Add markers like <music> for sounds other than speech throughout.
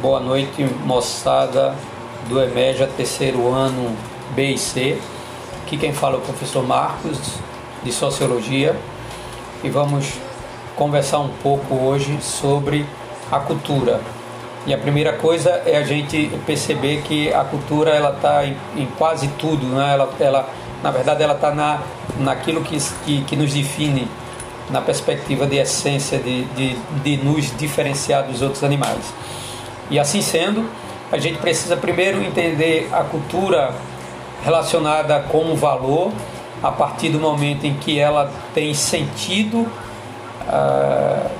Boa noite, moçada do EMEJA, terceiro ano B e C. Aqui quem fala é o professor Marcos, de Sociologia, e vamos conversar um pouco hoje sobre a cultura. E a primeira coisa é a gente perceber que a cultura ela está em, em, quase tudo, né? ela, ela, na verdade ela está na, naquilo que, que, que, nos define na perspectiva de essência, de, de, de nos diferenciar dos outros animais. E assim sendo, a gente precisa primeiro entender a cultura relacionada com o valor a partir do momento em que ela tem sentido uh,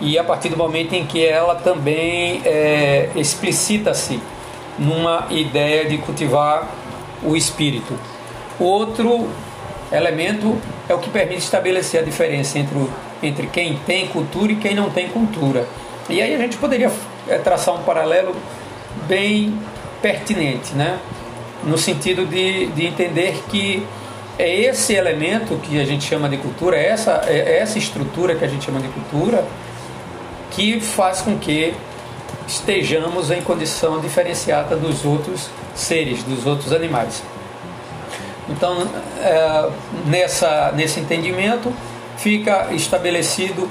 e a partir do momento em que ela também é, explicita-se numa ideia de cultivar o espírito. Outro elemento é o que permite estabelecer a diferença entre, o, entre quem tem cultura e quem não tem cultura. E aí a gente poderia é, traçar um paralelo bem pertinente, né? no sentido de, de entender que é esse elemento que a gente chama de cultura, é essa, é essa estrutura que a gente chama de cultura, que faz com que estejamos em condição diferenciada dos outros seres, dos outros animais. Então, é, nessa, nesse entendimento, fica estabelecido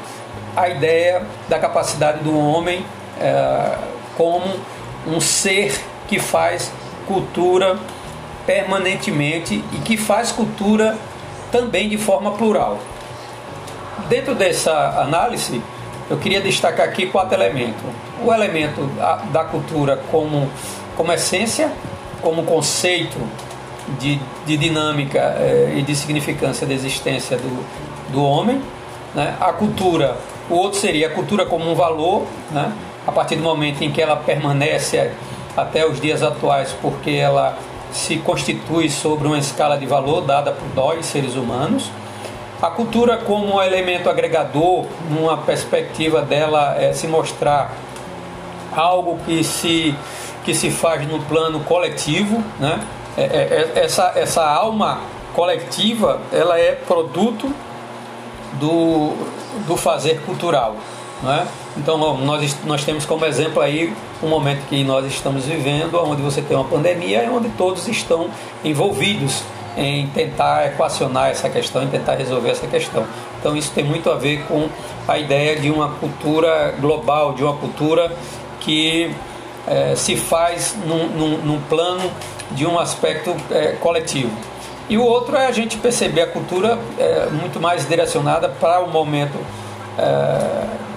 a ideia da capacidade do homem é, como um ser que faz cultura permanentemente e que faz cultura também de forma plural. Dentro dessa análise, eu queria destacar aqui quatro elementos. O elemento da cultura como, como essência, como conceito de, de dinâmica eh, e de significância da existência do, do homem. Né? A cultura, o outro seria a cultura como um valor, né? a partir do momento em que ela permanece até os dias atuais, porque ela se constitui sobre uma escala de valor dada por nós, seres humanos. A cultura como elemento agregador, numa perspectiva dela é, se mostrar algo que se, que se faz no plano coletivo, né? É, é, é, essa, essa alma coletiva ela é produto do, do fazer cultural. Né? Então nós, nós temos como exemplo aí um momento que nós estamos vivendo, onde você tem uma pandemia e onde todos estão envolvidos em tentar equacionar essa questão, em tentar resolver essa questão. Então isso tem muito a ver com a ideia de uma cultura global, de uma cultura que é, se faz num, num, num, plano de um aspecto é, coletivo. E o outro é a gente perceber a cultura é, muito mais direcionada para o momento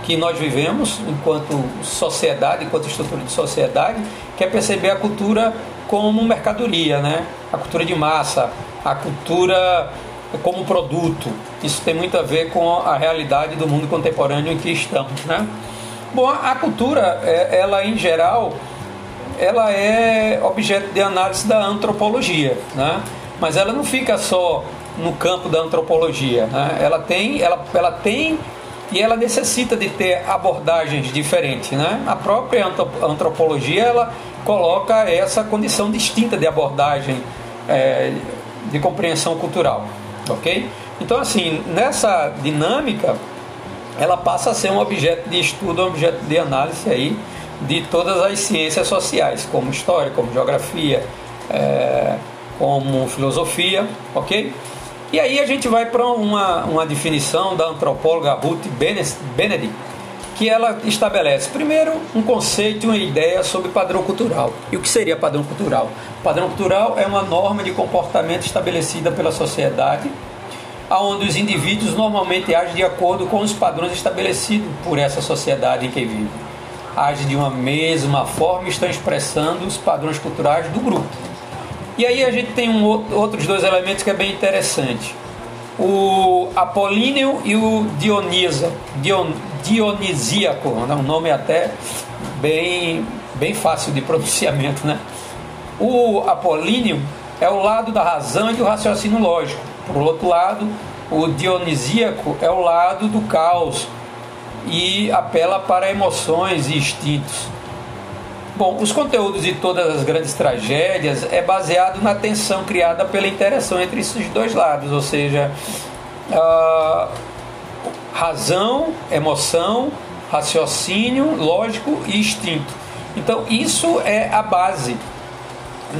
que nós vivemos enquanto sociedade, enquanto estrutura de sociedade, que é perceber a cultura como mercadoria, né? a cultura de massa, a cultura como produto. Isso tem muito a ver com a realidade do mundo contemporâneo em que estamos. Né? Bom, a cultura, é, ela em geral, ela é objeto de análise da antropologia, né? mas ela não fica só no campo da antropologia. Né? Ela, tem, ela, ela tem e ela necessita de ter abordagens diferentes. Né? A própria antropologia ela coloca essa condição distinta de abordagem é, de compreensão cultural, ok? Então assim nessa dinâmica ela passa a ser um objeto de estudo, um objeto de análise aí de todas as ciências sociais, como história, como geografia, é, como filosofia, ok? E aí a gente vai para uma, uma definição da antropóloga Ruth Benedict, que ela estabelece, primeiro, um conceito e uma ideia sobre padrão cultural. E o que seria padrão cultural? Padrão cultural é uma norma de comportamento estabelecida pela sociedade, onde os indivíduos normalmente agem de acordo com os padrões estabelecidos por essa sociedade em que vivem. Agem de uma mesma forma estão expressando os padrões culturais do grupo. E aí a gente tem um, outros dois elementos que é bem interessante. O Apolíneo e o Dionisa, Dion, Dionisíaco, um nome até bem, bem fácil de pronunciamento. Né? O Apolíneo é o lado da razão e do raciocínio lógico. Por outro lado, o Dionisíaco é o lado do caos e apela para emoções e instintos. Bom, os conteúdos de todas as grandes tragédias é baseado na tensão criada pela interação entre esses dois lados, ou seja, uh, razão, emoção, raciocínio lógico e instinto. Então, isso é a base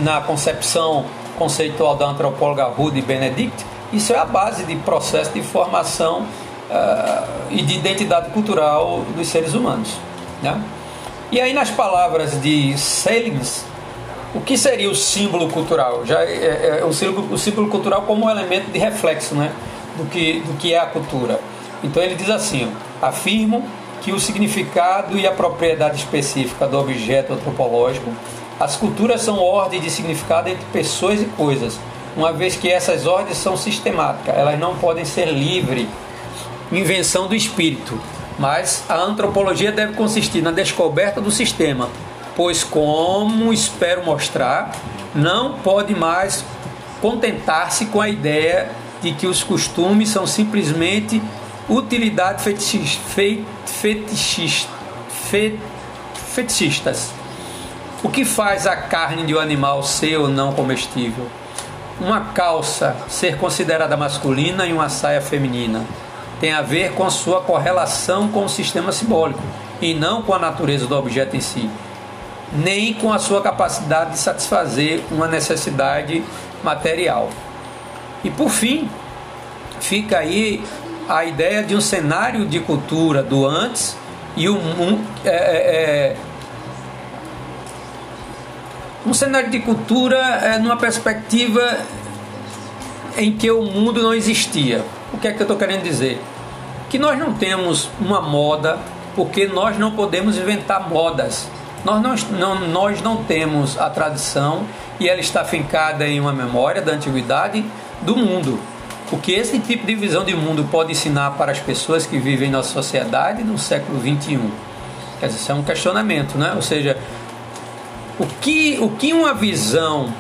na concepção conceitual da antropóloga Ruth Benedict. Isso é a base de processo de formação uh, e de identidade cultural dos seres humanos. Né? E aí, nas palavras de Selins, o que seria o símbolo cultural? Já é, é, é o, símbolo, o símbolo cultural como um elemento de reflexo né, do, que, do que é a cultura. Então ele diz assim: afirmo que o significado e a propriedade específica do objeto antropológico, as culturas são ordens de significado entre pessoas e coisas, uma vez que essas ordens são sistemáticas, elas não podem ser livre invenção do espírito, mas a antropologia deve consistir na descoberta do sistema, pois, como espero mostrar, não pode mais contentar-se com a ideia de que os costumes são simplesmente utilidade fetichista, fetichista, fetichistas. O que faz a carne de um animal ser ou não comestível? Uma calça ser considerada masculina e uma saia feminina tem a ver com a sua correlação com o sistema simbólico e não com a natureza do objeto em si nem com a sua capacidade de satisfazer uma necessidade material. E por fim, fica aí a ideia de um cenário de cultura do antes e um, um, é, é, é um cenário de cultura é, numa perspectiva em que o mundo não existia. O que é que eu estou querendo dizer? Que nós não temos uma moda porque nós não podemos inventar modas. Nós não, não, nós não temos a tradição e ela está fincada em uma memória da antiguidade do mundo. O que esse tipo de visão de mundo pode ensinar para as pessoas que vivem na sociedade no século XXI? Quer dizer, isso é um questionamento, né? Ou seja, o que, o que uma visão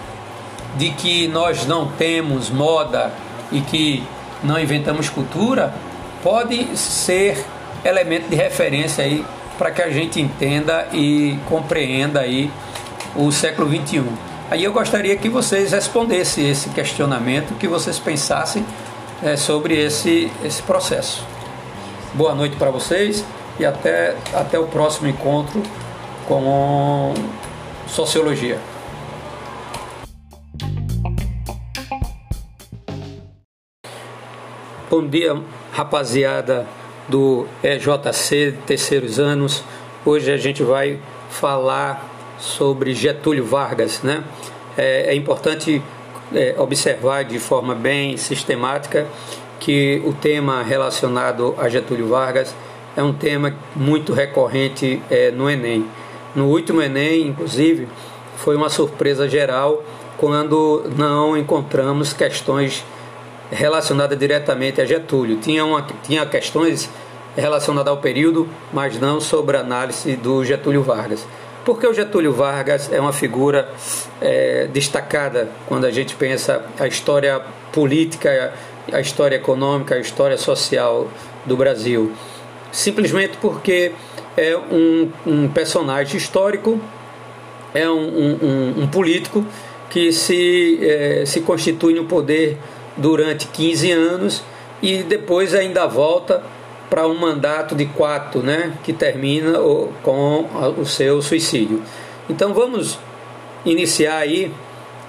de que nós não temos moda e que não inventamos cultura pode ser elemento de referência aí para que a gente entenda e compreenda aí o século 21. Aí eu gostaria que vocês respondessem esse questionamento, que vocês pensassem é, sobre esse, esse processo. Boa noite para vocês e até, até o próximo encontro com Sociologia. Bom dia, rapaziada do EJC, terceiros anos. Hoje a gente vai falar sobre Getúlio Vargas. Né? É, é importante é, observar de forma bem sistemática que o tema relacionado a Getúlio Vargas é um tema muito recorrente é, no Enem. No último Enem, inclusive, foi uma surpresa geral quando não encontramos questões relacionada diretamente a Getúlio. Tinha, uma, tinha questões relacionadas ao período, mas não sobre a análise do Getúlio Vargas. Porque o Getúlio Vargas é uma figura é, destacada quando a gente pensa a história política, a história econômica, a história social do Brasil. Simplesmente porque é um, um personagem histórico, é um, um, um político que se, é, se constitui no poder durante 15 anos e depois ainda volta para um mandato de quatro, né, que termina com o seu suicídio. Então vamos iniciar aí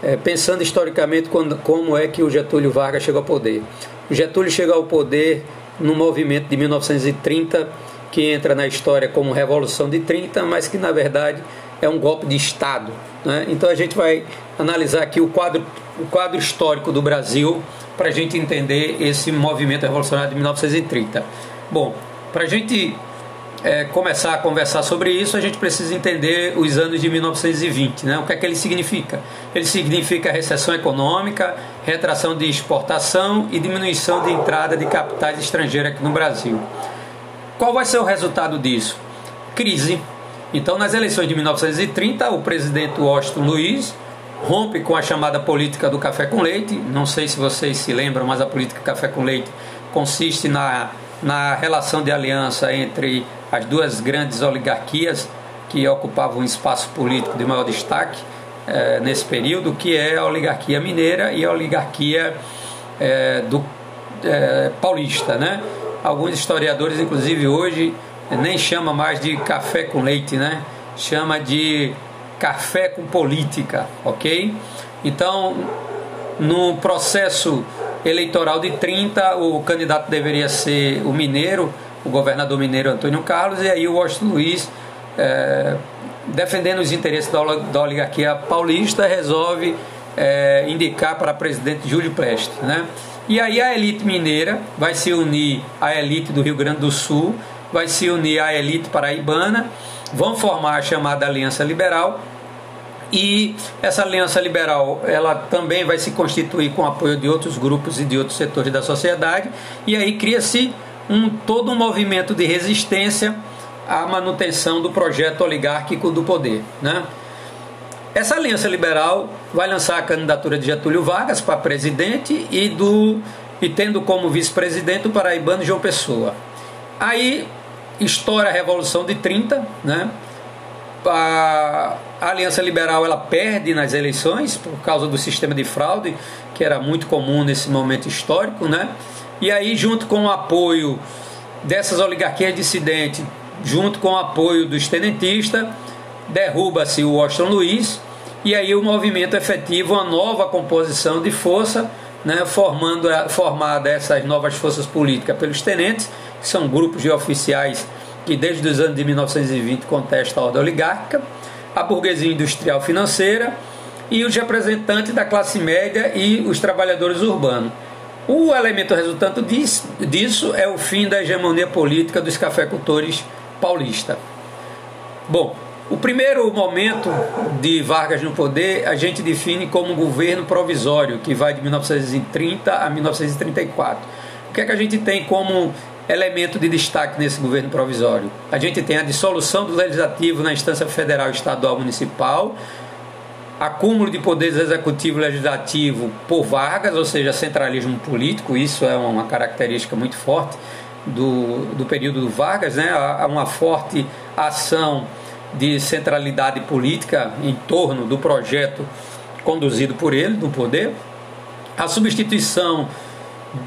é, pensando historicamente quando, como é que o Getúlio Vargas chegou ao poder. O Getúlio chegou ao poder no movimento de 1930 que entra na história como Revolução de 30, mas que na verdade é um golpe de Estado. Né? Então a gente vai analisar aqui o quadro, o quadro histórico do Brasil para a gente entender esse movimento revolucionário de 1930. Bom, para a gente é, começar a conversar sobre isso, a gente precisa entender os anos de 1920, né? O que é que ele significa? Ele significa recessão econômica, retração de exportação e diminuição de entrada de capitais estrangeiros aqui no Brasil. Qual vai ser o resultado disso? Crise. Então, nas eleições de 1930, o presidente Washington Luiz rompe com a chamada política do café com leite. Não sei se vocês se lembram, mas a política café com leite consiste na, na relação de aliança entre as duas grandes oligarquias que ocupavam um espaço político de maior destaque eh, nesse período, que é a oligarquia mineira e a oligarquia eh, do eh, paulista, né? alguns historiadores, inclusive hoje, nem chama mais de café com leite, né? Chama de café com política, ok? Então, no processo eleitoral de 30, o candidato deveria ser o mineiro, o governador mineiro Antônio Carlos, e aí o Washington Luiz, é, defendendo os interesses da oligarquia paulista, resolve é, indicar para presidente Júlio Preste. Né? E aí a elite mineira vai se unir à elite do Rio Grande do Sul, vai se unir à elite paraibana, vão formar a chamada Aliança Liberal, e essa aliança liberal ela também vai se constituir com apoio de outros grupos e de outros setores da sociedade e aí cria-se um todo um movimento de resistência à manutenção do projeto oligárquico do poder, né? Essa aliança liberal vai lançar a candidatura de Getúlio Vargas para presidente e do e tendo como vice-presidente o paraibano João Pessoa. Aí estoura a Revolução de 30, né? a, Aliança Liberal ela perde nas eleições por causa do sistema de fraude que era muito comum nesse momento histórico, né? E aí junto com o apoio dessas oligarquias dissidentes, junto com o apoio dos tenentistas, derruba-se o Washington Luiz e aí o movimento efetivo uma nova composição de força, né, formando formada essas novas forças políticas pelos tenentes, que são grupos de oficiais que desde os anos de 1920 contesta a ordem oligárquica, a burguesia industrial financeira e os representantes da classe média e os trabalhadores urbanos. O elemento resultante disso é o fim da hegemonia política dos cafeicultores paulistas. Bom, o primeiro momento de Vargas no poder a gente define como um governo provisório, que vai de 1930 a 1934. O que é que a gente tem como elemento de destaque nesse governo provisório. A gente tem a dissolução do legislativo na instância federal, estadual, municipal, acúmulo de poderes executivo e legislativo por Vargas, ou seja, centralismo político, isso é uma característica muito forte do, do período do Vargas, né? há uma forte ação de centralidade política em torno do projeto conduzido por ele, do poder. A substituição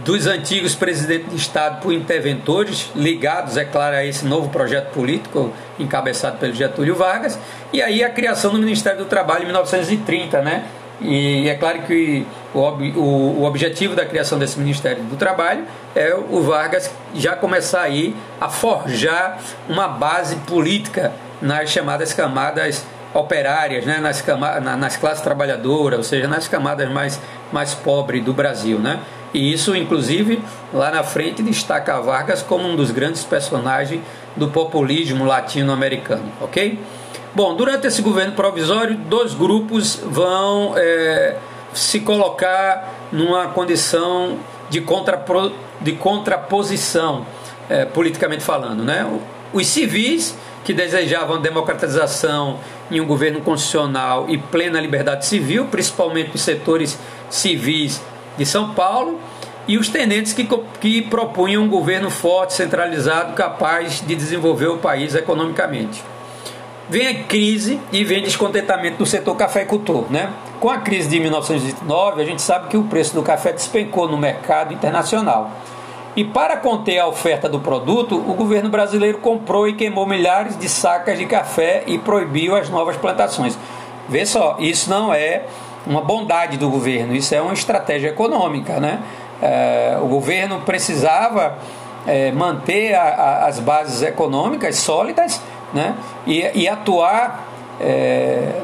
dos antigos presidentes de Estado por interventores, ligados, é claro, a esse novo projeto político encabeçado pelo Getúlio Vargas, e aí a criação do Ministério do Trabalho em 1930, né? E é claro que o, o, o objetivo da criação desse Ministério do Trabalho é o Vargas já começar aí a forjar uma base política nas chamadas camadas operárias, né, nas, nas classes trabalhadoras, ou seja, nas camadas mais, mais pobres do Brasil. Né? E isso, inclusive, lá na frente destaca Vargas como um dos grandes personagens do populismo latino-americano, ok? Bom, durante esse governo provisório, dois grupos vão é, se colocar numa condição de, contrapro, de contraposição, é, politicamente falando, né? Os civis, que desejavam democratização em um governo constitucional e plena liberdade civil, principalmente os setores civis de São Paulo e os tenentes que, que propunham um governo forte, centralizado, capaz de desenvolver o país economicamente. Vem a crise e vem descontentamento do setor cafeicultor. Né? Com a crise de 1929, a gente sabe que o preço do café despencou no mercado internacional. E para conter a oferta do produto, o governo brasileiro comprou e queimou milhares de sacas de café e proibiu as novas plantações. Vê só, isso não é uma bondade do governo, isso é uma estratégia econômica. Né? É, o governo precisava é, manter a, a, as bases econômicas sólidas né? e, e atuar é,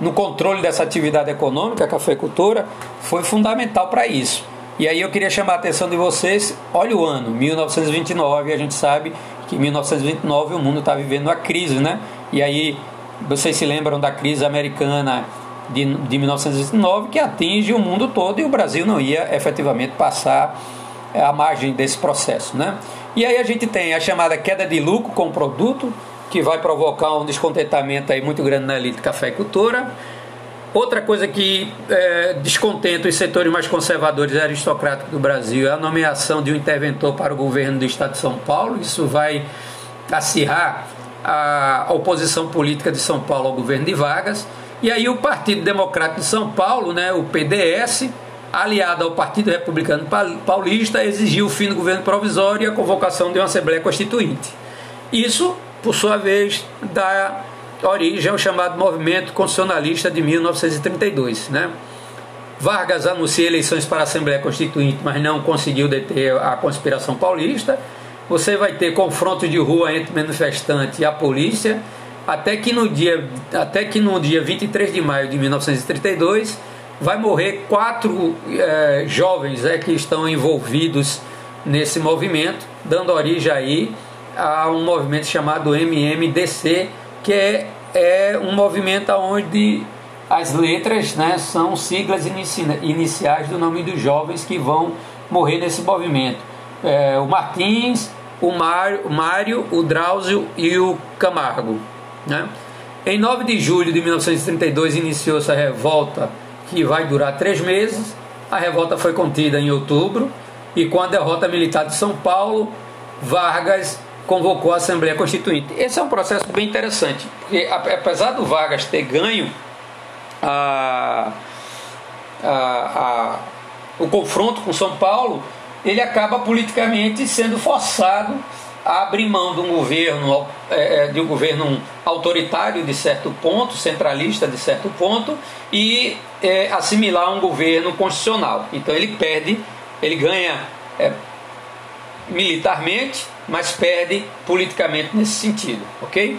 no controle dessa atividade econômica, a cafeicultura, foi fundamental para isso. E aí eu queria chamar a atenção de vocês, olha o ano, 1929, a gente sabe que em 1929 o mundo está vivendo uma crise, né? E aí vocês se lembram da crise americana de, de 1909 que atinge o mundo todo e o Brasil não ia efetivamente passar a margem desse processo. Né? E aí a gente tem a chamada queda de lucro com o produto, que vai provocar um descontentamento aí muito grande na elite cafeicultora. Outra coisa que é, descontenta os setores mais conservadores e aristocráticos do Brasil é a nomeação de um interventor para o governo do Estado de São Paulo. Isso vai acirrar a oposição política de São Paulo ao governo de Vargas. E aí o Partido Democrático de São Paulo, né, o PDS, aliada ao Partido Republicano Paulista, exigiu o fim do governo provisório e a convocação de uma Assembleia Constituinte. Isso, por sua vez, dá origem ao chamado Movimento Constitucionalista de 1932. Né? Vargas anuncia eleições para a Assembleia Constituinte, mas não conseguiu deter a conspiração paulista. Você vai ter confronto de rua entre manifestantes e a polícia, até que no dia, até que no dia 23 de maio de 1932 vai morrer quatro é, jovens é, que estão envolvidos nesse movimento, dando origem aí a um movimento chamado MMDC, que é, é um movimento onde as letras né, são siglas iniciais do nome dos jovens que vão morrer nesse movimento. É, o Martins, o Mário, o Mário, o Drauzio e o Camargo. Né? Em 9 de julho de 1932 iniciou-se a revolta que vai durar três meses. A revolta foi contida em outubro e com a derrota militar de São Paulo, Vargas convocou a Assembleia Constituinte. Esse é um processo bem interessante, porque apesar do Vargas ter ganho a, a, a, o confronto com São Paulo, ele acaba politicamente sendo forçado abrir mão de um governo, é, é, de um governo autoritário de certo ponto, centralista de certo ponto, e é, assimilar um governo constitucional. Então ele perde, ele ganha é, militarmente, mas perde politicamente nesse sentido, ok?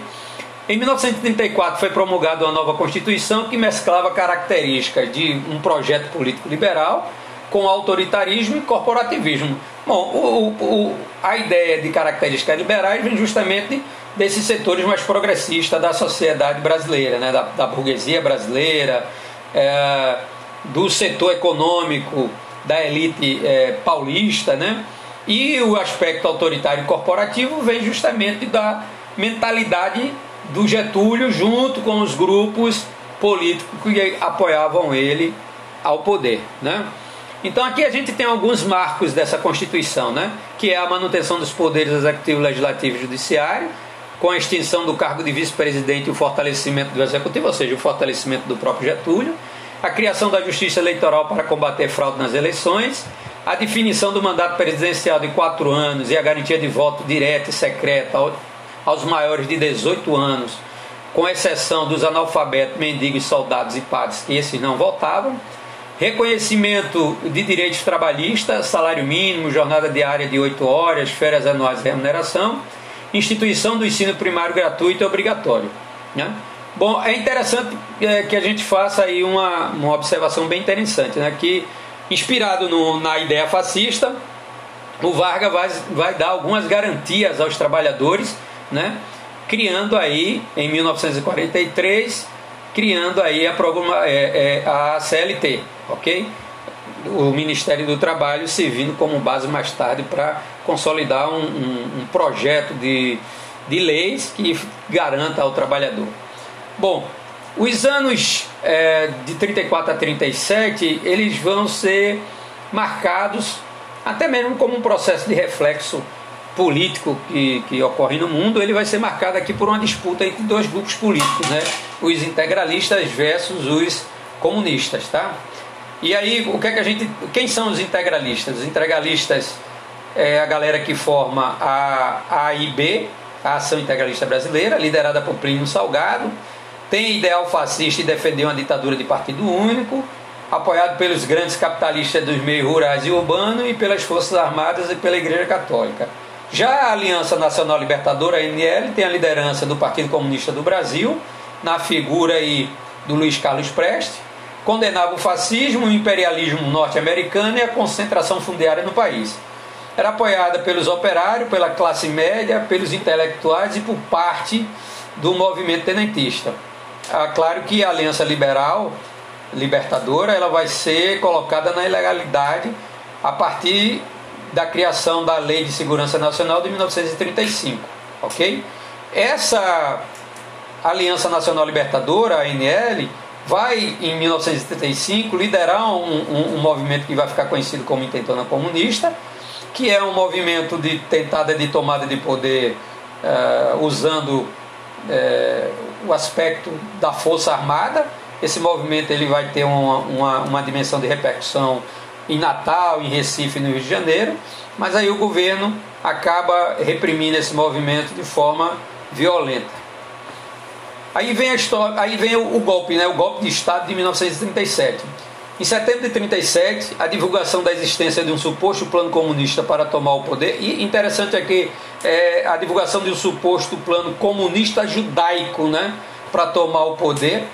Em 1934 foi promulgada uma nova Constituição que mesclava características de um projeto político liberal com autoritarismo e corporativismo. Bom, o, o, a ideia de características liberais vem justamente desses setores mais progressistas da sociedade brasileira, né? da, da burguesia brasileira, é, do setor econômico da elite é, paulista, né? E o aspecto autoritário e corporativo vem justamente da mentalidade do Getúlio junto com os grupos políticos que apoiavam ele ao poder, né? Então aqui a gente tem alguns marcos dessa Constituição, né? Que é a manutenção dos poderes executivo, legislativo e judiciário, com a extinção do cargo de vice-presidente e o fortalecimento do executivo, ou seja, o fortalecimento do próprio Getúlio, a criação da justiça eleitoral para combater fraude nas eleições, a definição do mandato presidencial de quatro anos e a garantia de voto direto e secreto aos maiores de 18 anos, com exceção dos analfabetos, mendigos, soldados e padres, que esses não votavam. Reconhecimento de direitos trabalhistas, salário mínimo, jornada diária de 8 horas, férias anuais de remuneração, instituição do ensino primário gratuito e obrigatório. Né? Bom, é interessante é, que a gente faça aí uma, uma observação bem interessante, né? que inspirado no, na ideia fascista, o Vargas vai, vai dar algumas garantias aos trabalhadores né? criando aí, em 1943, criando aí a, programa, é, é, a CLT, ok? O Ministério do Trabalho servindo como base mais tarde para consolidar um, um, um, projeto de, de leis que garanta ao trabalhador. Bom, os anos é, de 34 a 37 eles vão ser marcados até mesmo como um processo de reflexo político que, que ocorre no mundo, ele vai ser marcado aqui por uma disputa entre dois grupos políticos, né? Os integralistas versus os comunistas, tá? E aí, o que é que a gente, quem são os integralistas? Os integralistas é a galera que forma a AIB, a Ação Integralista Brasileira, liderada por Plínio Salgado, tem ideal fascista e defendeu uma ditadura de partido único, apoiado pelos grandes capitalistas dos meios rurais e urbanos e pelas Forças Armadas e pela Igreja Católica. Já a Aliança Nacional Libertadora, a ANL, tem a liderança do Partido Comunista do Brasil, na figura aí do Luiz Carlos Prestes, condenava o fascismo, o imperialismo norte-americano e a concentração fundiária no país. Era apoiada pelos operários, pela classe média, pelos intelectuais e por parte do movimento tenentista. Ah, claro que a Aliança Liberal, Libertadora, ela vai ser colocada na ilegalidade a partir da criação da Lei de Segurança Nacional de 1935, ok? Essa Aliança Nacional Libertadora, a ANL, vai em 1935 liderar um, um, um, movimento que vai ficar conhecido como Intentona Comunista, que é um movimento de tentada de tomada de poder uh, usando uh, o aspecto da força armada. Esse movimento ele vai ter uma, uma, uma dimensão de repercussão em Natal, em Recife, no Rio de Janeiro, mas aí o governo acaba reprimindo esse movimento de forma violenta. Aí vem a história, aí vem o, o golpe, né? O golpe de Estado de 1937. Em setembro de 37, a divulgação da existência de um suposto plano comunista para tomar o poder. E interessante é que é, a divulgação de um suposto plano comunista judaico, né, para tomar o poder.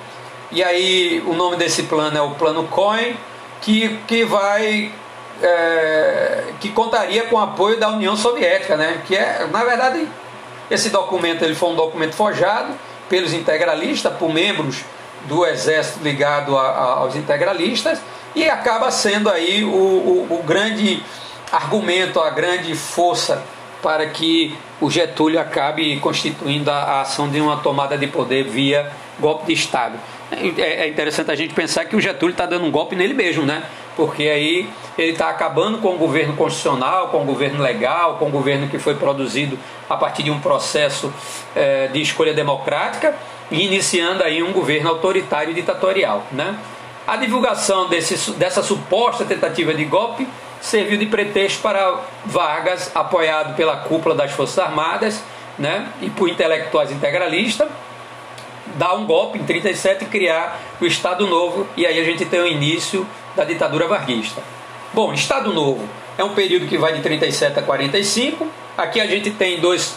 E aí o nome desse plano é o Plano Cohen, que, que vai é, que contaria com o apoio da União Soviética, né? Que é, na verdade, esse documento ele foi um documento forjado pelos integralistas, por membros do exército ligado a, a, aos integralistas e acaba sendo aí o, o, o grande argumento, a grande força para que o Getúlio acabe constituindo a, a ação de uma tomada de poder via golpe de Estado. É, é interessante a gente pensar que o Getúlio está dando um golpe nele mesmo, né? Porque aí ele está acabando com o governo constitucional, com o governo legal, com o governo que foi produzido a partir de um processo é, de escolha democrática e iniciando aí um governo autoritário e ditatorial. Né? A divulgação desse, dessa suposta tentativa de golpe serviu de pretexto para Vargas, apoiado pela cúpula das Forças Armadas né, e por intelectuais integralistas, dar um golpe em 37 e criar o Estado Novo, e aí a gente tem o início da ditadura varguista. Bom, Estado Novo é um período que vai de 37 a 45. Aqui a gente tem dois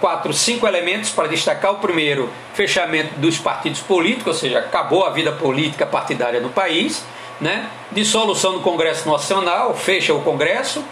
quatro, cinco elementos para destacar. O primeiro, fechamento dos partidos políticos, ou seja, acabou a vida política partidária no país. Né? Dissolução do Congresso Nacional, fecha o Congresso.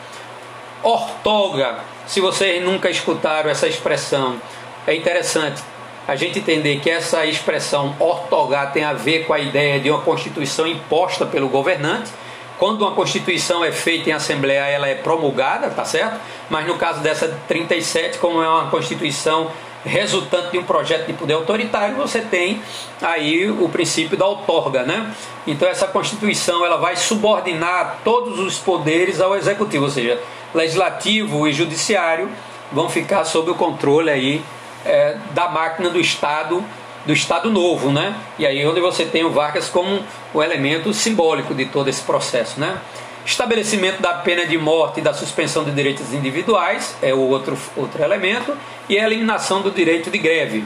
Ortoga, se vocês nunca escutaram essa expressão, é interessante a gente entender que essa expressão ortogar tem a ver com a ideia de uma constituição imposta pelo governante quando uma Constituição é feita em Assembleia, ela é promulgada, tá certo? Mas no caso dessa 37, como é uma Constituição resultante de um projeto de poder autoritário, você tem aí o princípio da outorga, né? Então essa Constituição ela vai subordinar todos os poderes ao executivo, ou seja, legislativo e judiciário vão ficar sob o controle aí é, da máquina do Estado do Estado Novo, né? E aí onde você tem o Vargas como o elemento simbólico de todo esse processo, né? Estabelecimento da pena de morte e da suspensão de direitos individuais é o outro, outro elemento, e a eliminação do direito de greve.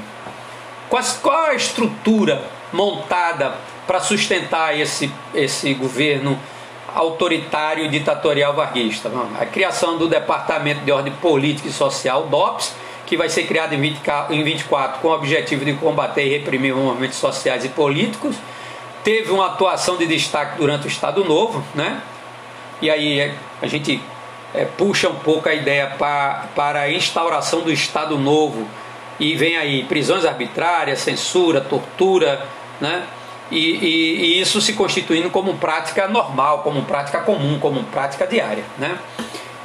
Qual, qual a estrutura montada para sustentar esse, esse governo autoritário e ditatorial varguista? A criação do Departamento de Ordem Política e Social, DOPS, que vai ser criado em, 20, em 24 com o objetivo de combater e reprimir movimentos sociais e políticos. Teve uma atuação de destaque durante o Estado Novo, né? E aí é, a gente é, puxa um pouco a ideia para, para a instauração do Estado Novo e vem aí prisões arbitrárias, censura, tortura, né? E, e, e, isso se constituindo como prática normal, como prática comum, como prática diária, né?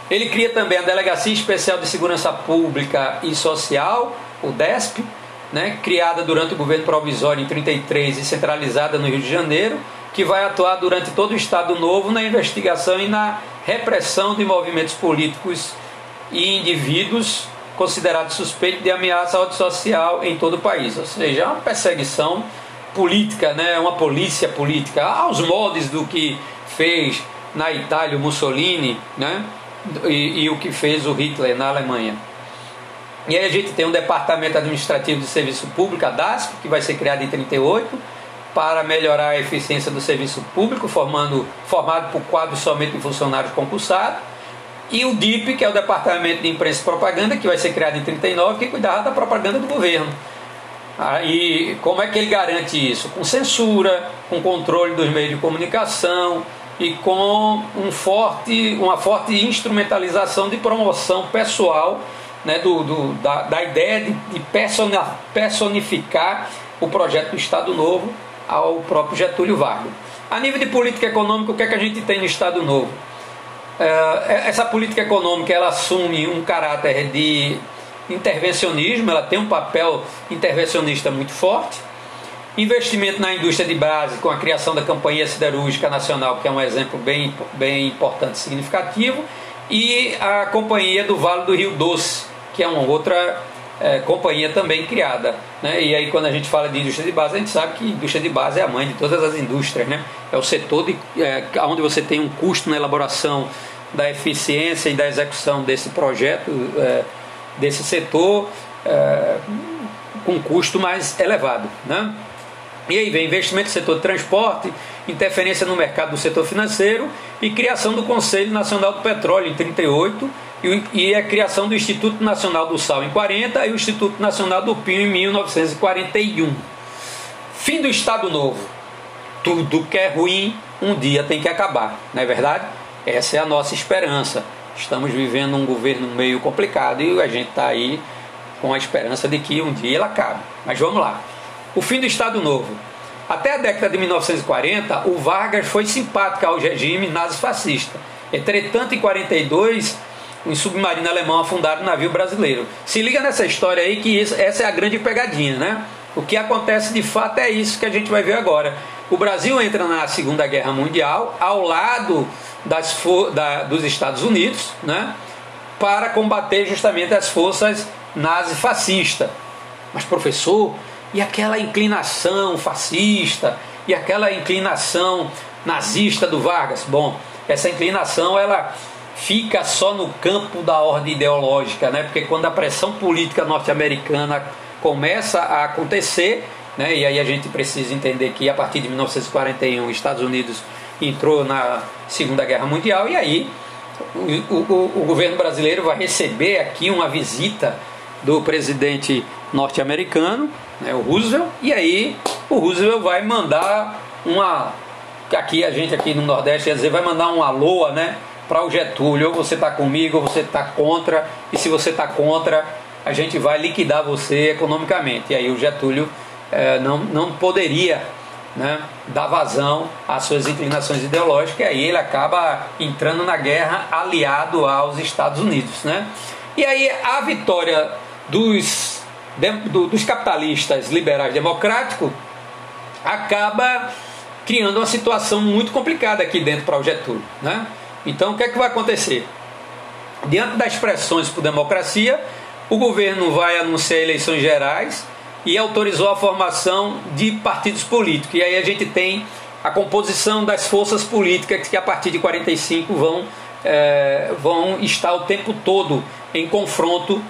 Ele cria também a Delegacia Especial de Segurança Pública e Social, o DESP, né, criada durante o governo provisório em 33 e centralizada no Rio de Janeiro, que vai atuar durante todo o Estado Novo na investigação e na repressão de movimentos políticos e indivíduos considerados suspeitos de ameaça à ordem social em todo o país. Ou seja, é uma perseguição política, né, uma polícia política, aos moldes do que fez na Itália o Mussolini, né, e, e, o que fez o Hitler na Alemanha. E aí a gente tem um Departamento Administrativo de Serviço Público, a DASP, que vai ser criado em 38, para melhorar a eficiência do serviço público, formando, formado por quadros somente de funcionários concursados. E o DIP, que é o Departamento de Imprensa e Propaganda, que vai ser criado em 39, que cuidava da propaganda do governo. Aí, como é que ele garante isso? Com censura, com controle dos meios de comunicação, e com um forte, uma forte instrumentalização de promoção pessoal né, do, do da, da, ideia de, de personificar o projeto do Estado Novo ao próprio Getúlio Vargas. A nível de política econômica, o que é que a gente tem no Estado Novo? É, essa política econômica ela assume um caráter de intervencionismo, ela tem um papel intervencionista muito forte Investimento na indústria de base com a criação da Companhia Siderúrgica Nacional, que é um exemplo bem, bem importante e significativo, e a Companhia do Vale do Rio Doce, que é uma outra é, companhia também criada. Né? E aí quando a gente fala de indústria de base, a gente sabe que indústria de base é a mãe de todas as indústrias. Né? É o setor de, é, onde você tem um custo na elaboração da eficiência e da execução desse projeto, é, desse setor, é, com custo mais elevado. Né? E aí vem investimento no setor de transporte, interferência no mercado do setor financeiro e criação do Conselho Nacional do Petróleo em 38 e a criação do Instituto Nacional do Sal em 40 e o Instituto Nacional do Pinho em 1941. Fim do Estado Novo. Tudo que é ruim um dia tem que acabar, não é verdade? Essa é a nossa esperança. Estamos vivendo um governo meio complicado e a gente está aí com a esperança de que um dia ele acabe. Mas vamos lá. O fim do Estado Novo. Até a década de 1940, o Vargas foi simpático ao regime nazifascista. Entretanto, em 42, um submarino alemão afundaram um navio brasileiro. Se liga nessa história aí que isso, essa é a grande pegadinha, né? O que acontece de fato é isso que a gente vai ver agora. O Brasil entra na Segunda Guerra Mundial ao lado das, da, dos Estados Unidos, né? Para combater justamente as forças nazi-fascistas. Mas, professor, e aquela inclinação fascista e aquela inclinação nazista do Vargas? Bom, essa inclinação ela fica só no campo da ordem ideológica, né? Porque quando a pressão política norte-americana começa a acontecer, né? E aí a gente precisa entender que a partir de 1941 os Estados Unidos entrou na Segunda Guerra Mundial e aí o, o, o governo brasileiro vai receber aqui uma visita do presidente norte-americano, né, o Roosevelt, e aí o Roosevelt vai mandar uma. Aqui a gente aqui no Nordeste quer dizer, vai mandar uma loa, né? Para o Getúlio, ou você está comigo, ou você está contra, e se você está contra, a gente vai liquidar você economicamente. E aí o Getúlio eh, não, não poderia né, dar vazão às suas inclinações ideológicas, e aí ele acaba entrando na guerra aliado aos Estados Unidos. Né? E aí a vitória dos dos capitalistas liberais democráticos acaba criando uma situação muito complicada aqui dentro para o Getúlio. Né? Então, o que é que vai acontecer? Diante das pressões por democracia, o governo vai anunciar eleições gerais e autorizou a formação de partidos políticos. E aí a gente tem a composição das forças políticas que a partir de 45 vão, é, vão estar o tempo todo em confronto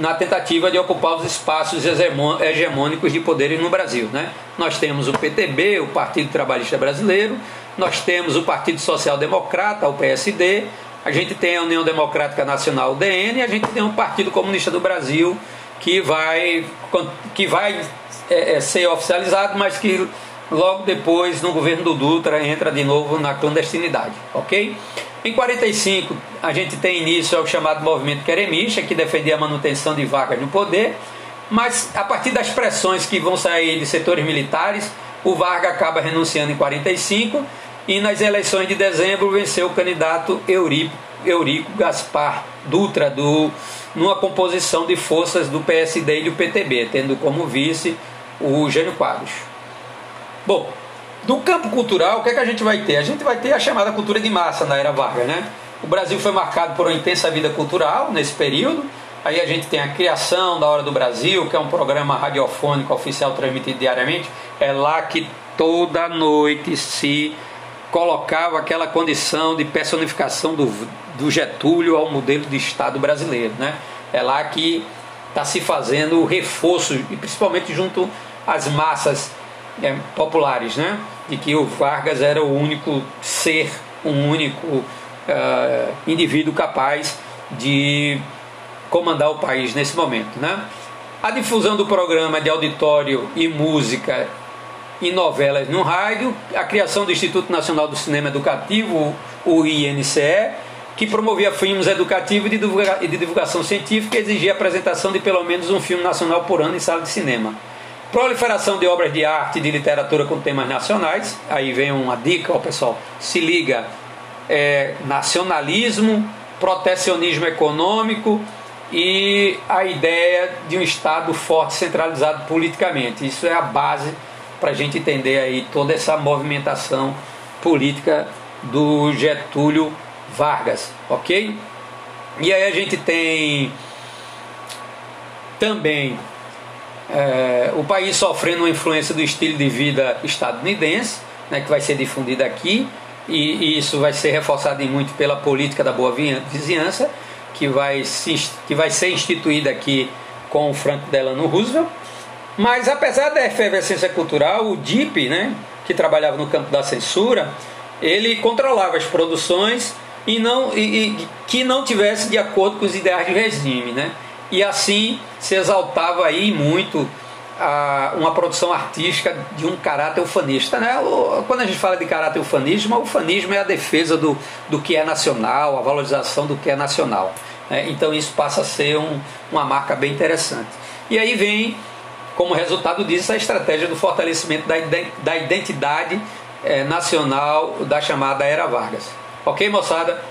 na tentativa de ocupar os espaços hegemônicos de poder no Brasil. Né? Nós temos o PTB, o Partido Trabalhista Brasileiro, nós temos o Partido Social Democrata, o PSD, a gente tem a União Democrática Nacional, o DN, e a gente tem o Partido Comunista do Brasil, que vai, que vai é, é, ser oficializado, mas que logo depois, no governo do Dutra, entra de novo na clandestinidade. Ok? Em 45, a gente tem início ao chamado movimento queremista, que defendia a manutenção de Vargas no poder, mas a partir das pressões que vão sair de setores militares, o Vargas acaba renunciando em 45 e nas eleições de dezembro venceu o candidato Eurico, Eurico Gaspar Dutra, do, numa composição de forças do PSD e do PTB, tendo como vice o Jânio Quadros. Bom, no campo cultural, o que, é que a gente vai ter? A gente vai ter a chamada cultura de massa na era Vargas, né? O Brasil foi marcado por uma intensa vida cultural nesse período. Aí a gente tem a criação da Hora do Brasil, que é um programa radiofônico oficial transmitido diariamente. É lá que toda noite se colocava aquela condição de personificação do, do Getúlio ao modelo de Estado brasileiro. Né? É lá que está se fazendo o reforço, e principalmente junto às massas é, populares. Né? de que o Vargas era o único ser, um único uh, indivíduo capaz de comandar o país nesse momento. Né? A difusão do programa de auditório e música e novelas no rádio, a criação do Instituto Nacional do Cinema Educativo, o INCE, que promovia filmes educativos e de divulgação científica e exigia a apresentação de pelo menos um filme nacional por ano em sala de cinema. Proliferação de obras de arte e de literatura com temas nacionais. Aí vem uma dica, ó, pessoal. Se liga: é, nacionalismo, protecionismo econômico e a ideia de um Estado forte, centralizado politicamente. Isso é a base para a gente entender aí toda essa movimentação política do Getúlio Vargas, ok? E aí a gente tem também é, o país sofrendo uma influência do estilo de vida estadunidense, né, que vai ser difundida aqui, e, e, isso vai ser reforçado em muito pela política da boa vizinhança, que vai, se, que vai ser instituída aqui com o Franco Delano Roosevelt. Mas apesar da efervescência cultural, o DIP, né, que trabalhava no campo da censura, ele controlava as produções e não e, e, que não tivesse de acordo com os ideais do regime, né? E assim se exaltava aí muito a, uma produção artística de um caráter ufanista, né? Quando a gente fala de caráter ufanismo, o ufanismo é a defesa do, do que é nacional, a valorização do que é nacional. Né? Então isso passa a ser um, uma marca bem interessante. E aí vem como resultado disso a estratégia do fortalecimento da identidade é, nacional da chamada Era Vargas. Ok, moçada?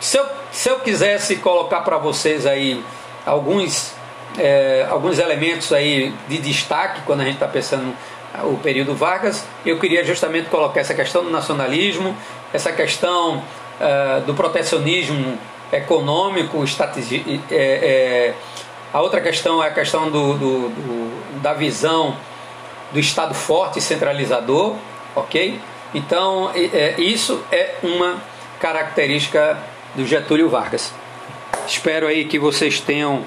Se eu, se eu quisesse colocar para vocês aí alguns, é, alguns elementos aí de destaque quando a gente está pensando o período Vargas, eu queria justamente colocar essa questão do nacionalismo, essa questão é, do protecionismo econômico, é, é, a outra questão é a questão do, do, do, da visão do Estado forte e centralizador, ok? Então, é, isso é uma característica do Getúlio Vargas. Espero aí que vocês tenham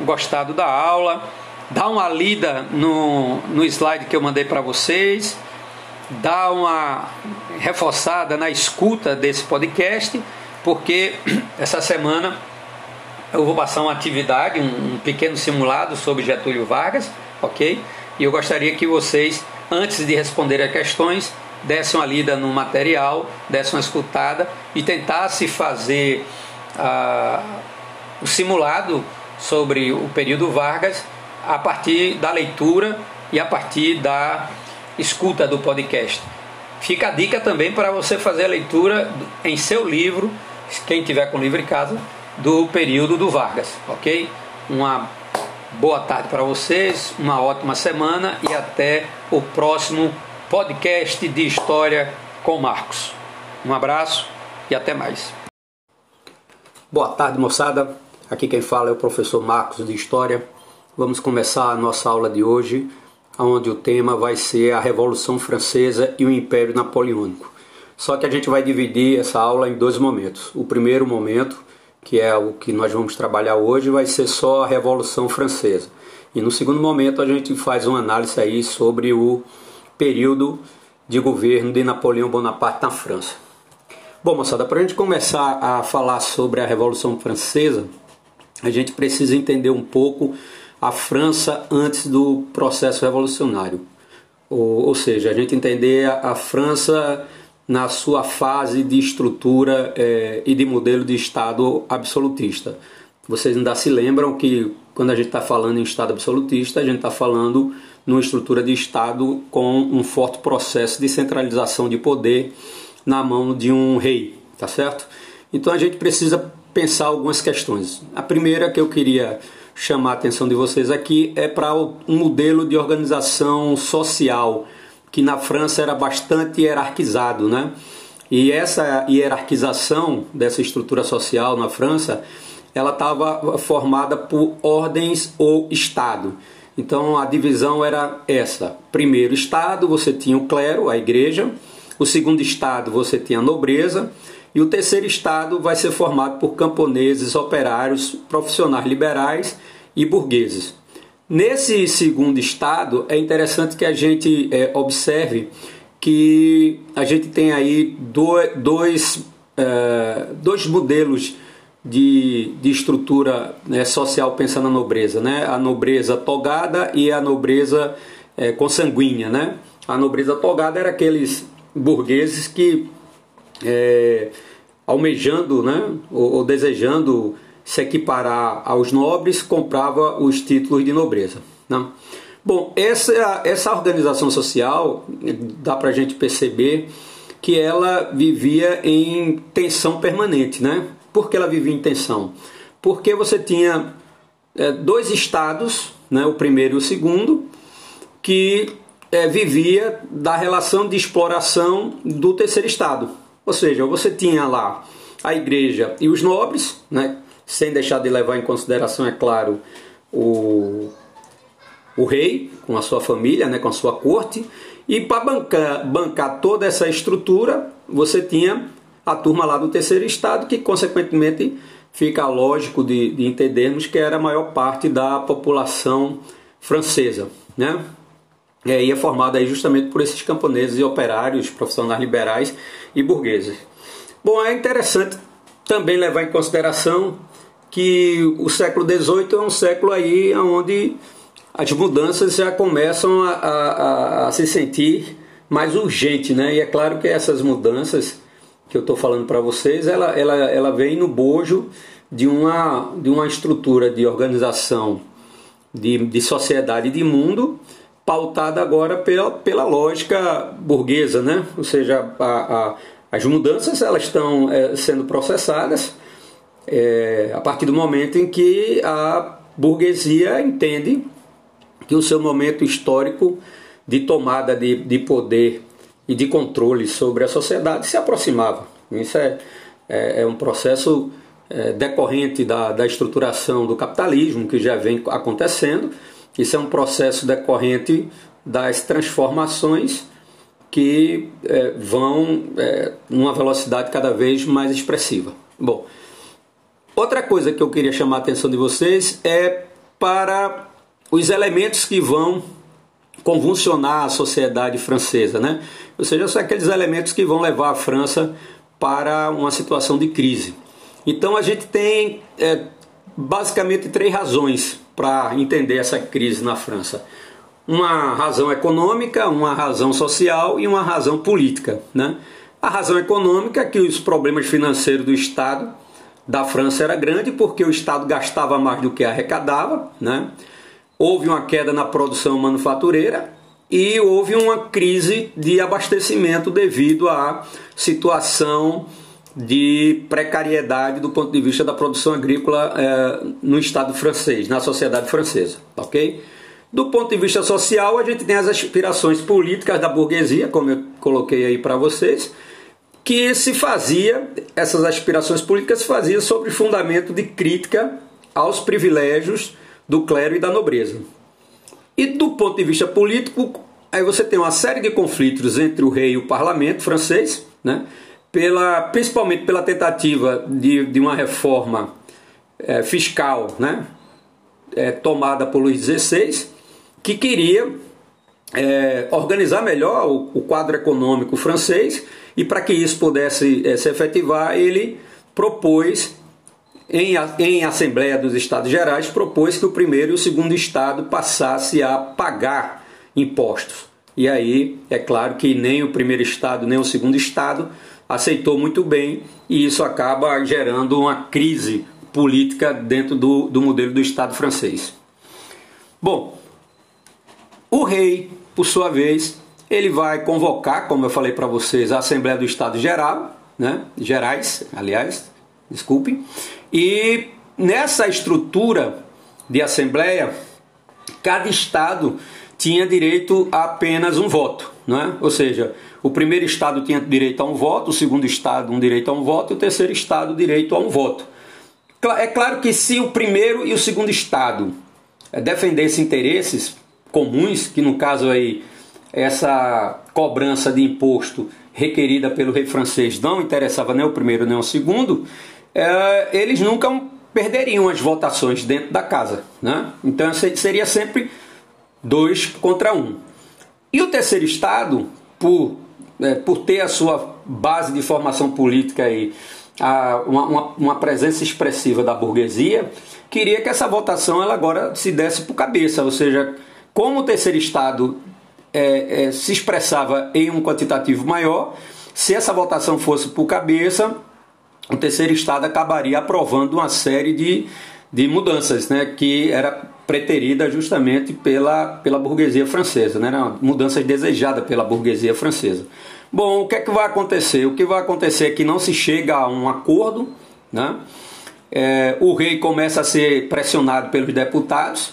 gostado da aula. Dá uma lida no, no slide que eu mandei para vocês. Dá uma reforçada na escuta desse podcast, porque <clears throat> essa semana eu vou passar uma atividade, um, um pequeno simulado sobre Getúlio Vargas, ok? E eu gostaria que vocês antes de responder a questões, desse uma lida no material, desse uma escutada e tentasse fazer ah, o simulado sobre o período Vargas a partir da leitura e a partir da escuta do podcast. Fica a dica também para você fazer a leitura em seu livro, quem tiver com livro em casa, do período do Vargas, ok? Uma boa tarde para vocês, uma ótima semana e até o próximo podcast de História com Marcos. Um abraço e até mais. Boa tarde, moçada. Aqui quem fala é o professor Marcos de História. Vamos começar a nossa aula de hoje, onde o tema vai ser a Revolução Francesa e o Império Napoleônico. Só que a gente vai dividir essa aula em dois momentos. O primeiro momento que é o que nós vamos trabalhar hoje, vai ser só a Revolução Francesa. E no segundo momento a gente faz uma análise aí sobre o período de governo de Napoleão Bonaparte na França. Bom, moçada, para a gente começar a falar sobre a Revolução Francesa, a gente precisa entender um pouco a França antes do processo revolucionário. Ou, ou seja, a gente entender a, a França na sua fase de estrutura é, e de modelo de Estado absolutista. Vocês ainda se lembram que quando a gente está falando em Estado absolutista, a gente está falando numa estrutura de Estado com um forte processo de centralização de poder na mão de um rei, tá certo? Então a gente precisa pensar algumas questões. A primeira que eu queria chamar a atenção de vocês aqui é para um modelo de organização social que na França era bastante hierarquizado, né? E essa hierarquização dessa estrutura social na França, ela estava formada por ordens ou estado. Então a divisão era essa: primeiro estado você tinha o clero, a igreja, o segundo estado você tinha a nobreza, e o terceiro estado vai ser formado por camponeses, operários, profissionais liberais e burgueses. Nesse segundo estado, é interessante que a gente é, observe que a gente tem aí dois, é, dois modelos de, de estrutura né, social pensando na nobreza, né? a nobreza togada e a nobreza é, consanguínea. Né? A nobreza togada era aqueles burgueses que, é, almejando né, ou, ou desejando se equiparar aos nobres, comprava os títulos de nobreza. Né? Bom, essa, essa organização social, dá para a gente perceber que ela vivia em tensão permanente. Né? Por que ela vivia em tensão? Porque você tinha é, dois estados, né, o primeiro e o segundo, que é, vivia da relação de exploração do terceiro estado. Ou seja, você tinha lá a igreja e os nobres, né, sem deixar de levar em consideração, é claro, o, o rei com a sua família, né, com a sua corte, e para bancar, bancar toda essa estrutura, você tinha a turma lá do terceiro estado, que consequentemente fica lógico de, de entendermos que era a maior parte da população francesa. Né? E aí é formada justamente por esses camponeses e operários, profissionais liberais e burgueses. Bom, é interessante também levar em consideração que o século XVIII é um século aí onde as mudanças já começam a, a, a se sentir mais urgente, né? E é claro que essas mudanças que eu estou falando para vocês, ela, ela, ela vem no bojo de uma, de uma estrutura de organização de, de sociedade de mundo pautada agora pela, pela lógica burguesa, né? Ou seja, a, a, as mudanças elas estão é, sendo processadas é, a partir do momento em que a burguesia entende que o seu momento histórico de tomada de, de poder e de controle sobre a sociedade se aproximava. Isso é, é, é um processo é, decorrente da, da estruturação do capitalismo que já vem acontecendo. Isso é um processo decorrente das transformações que é, vão é, numa velocidade cada vez mais expressiva. Bom, outra coisa que eu queria chamar a atenção de vocês é para os elementos que vão convulsionar a sociedade francesa, né? Ou seja, são aqueles elementos que vão levar a França para uma situação de crise. Então a gente tem é, basicamente três razões para entender essa crise na França: uma razão econômica, uma razão social e uma razão política, né? A razão econômica é que os problemas financeiros do Estado da França era grande porque o Estado gastava mais do que arrecadava, né? houve uma queda na produção manufatureira e houve uma crise de abastecimento devido à situação de precariedade do ponto de vista da produção agrícola é, no Estado francês, na sociedade francesa, ok? Do ponto de vista social, a gente tem as aspirações políticas da burguesia, como eu coloquei aí para vocês, que se fazia, essas aspirações políticas se faziam sobre fundamento de crítica aos privilégios do clero e da nobreza. E do ponto de vista político, aí você tem uma série de conflitos entre o rei e o parlamento francês, né? Pela, principalmente pela tentativa de, de uma reforma é, fiscal né? É, tomada por Luís XVI, que queria é, organizar melhor o, o, quadro econômico francês e para que isso pudesse se efetivar, ele propôs em, em Assembleia dos Estados Gerais, propôs que o primeiro e o segundo Estado passasse a pagar impostos. E aí, é claro que nem o primeiro Estado nem o segundo Estado aceitou muito bem, e isso acaba gerando uma crise política dentro do, do modelo do Estado francês. Bom, o rei, por sua vez, ele vai convocar, como eu falei para vocês, a Assembleia do Estado Geral, né? Gerais, aliás, desculpem, e nessa estrutura de assembleia, cada estado tinha direito a apenas um voto, não é? Ou seja, o primeiro estado tinha direito a um voto, o segundo estado um direito a um voto e o terceiro estado direito a um voto. É claro que se o primeiro e o segundo estado eh, defendessem interesses comuns, que no caso aí essa cobrança de imposto requerida pelo rei francês não interessava nem o primeiro nem o segundo, é, eles nunca perderiam as votações dentro da casa. Né? Então seria sempre dois contra um. E o terceiro estado, por, é, por ter a sua base de formação política aí, a, uma, uma, uma, presença expressiva da burguesia, queria que essa votação ela agora se desse por cabeça, ou seja, como o terceiro estado é, é, se expressava em um quantitativo maior, se essa votação fosse por cabeça, o terceiro estado acabaria aprovando uma série de, de mudanças, né, que era preterida justamente pela, pela burguesia francesa, né, mudanças desejadas pela burguesia francesa. Bom, o que é que vai acontecer? O que vai acontecer é que não se chega a um acordo, né? É, o rei começa a ser pressionado pelos deputados.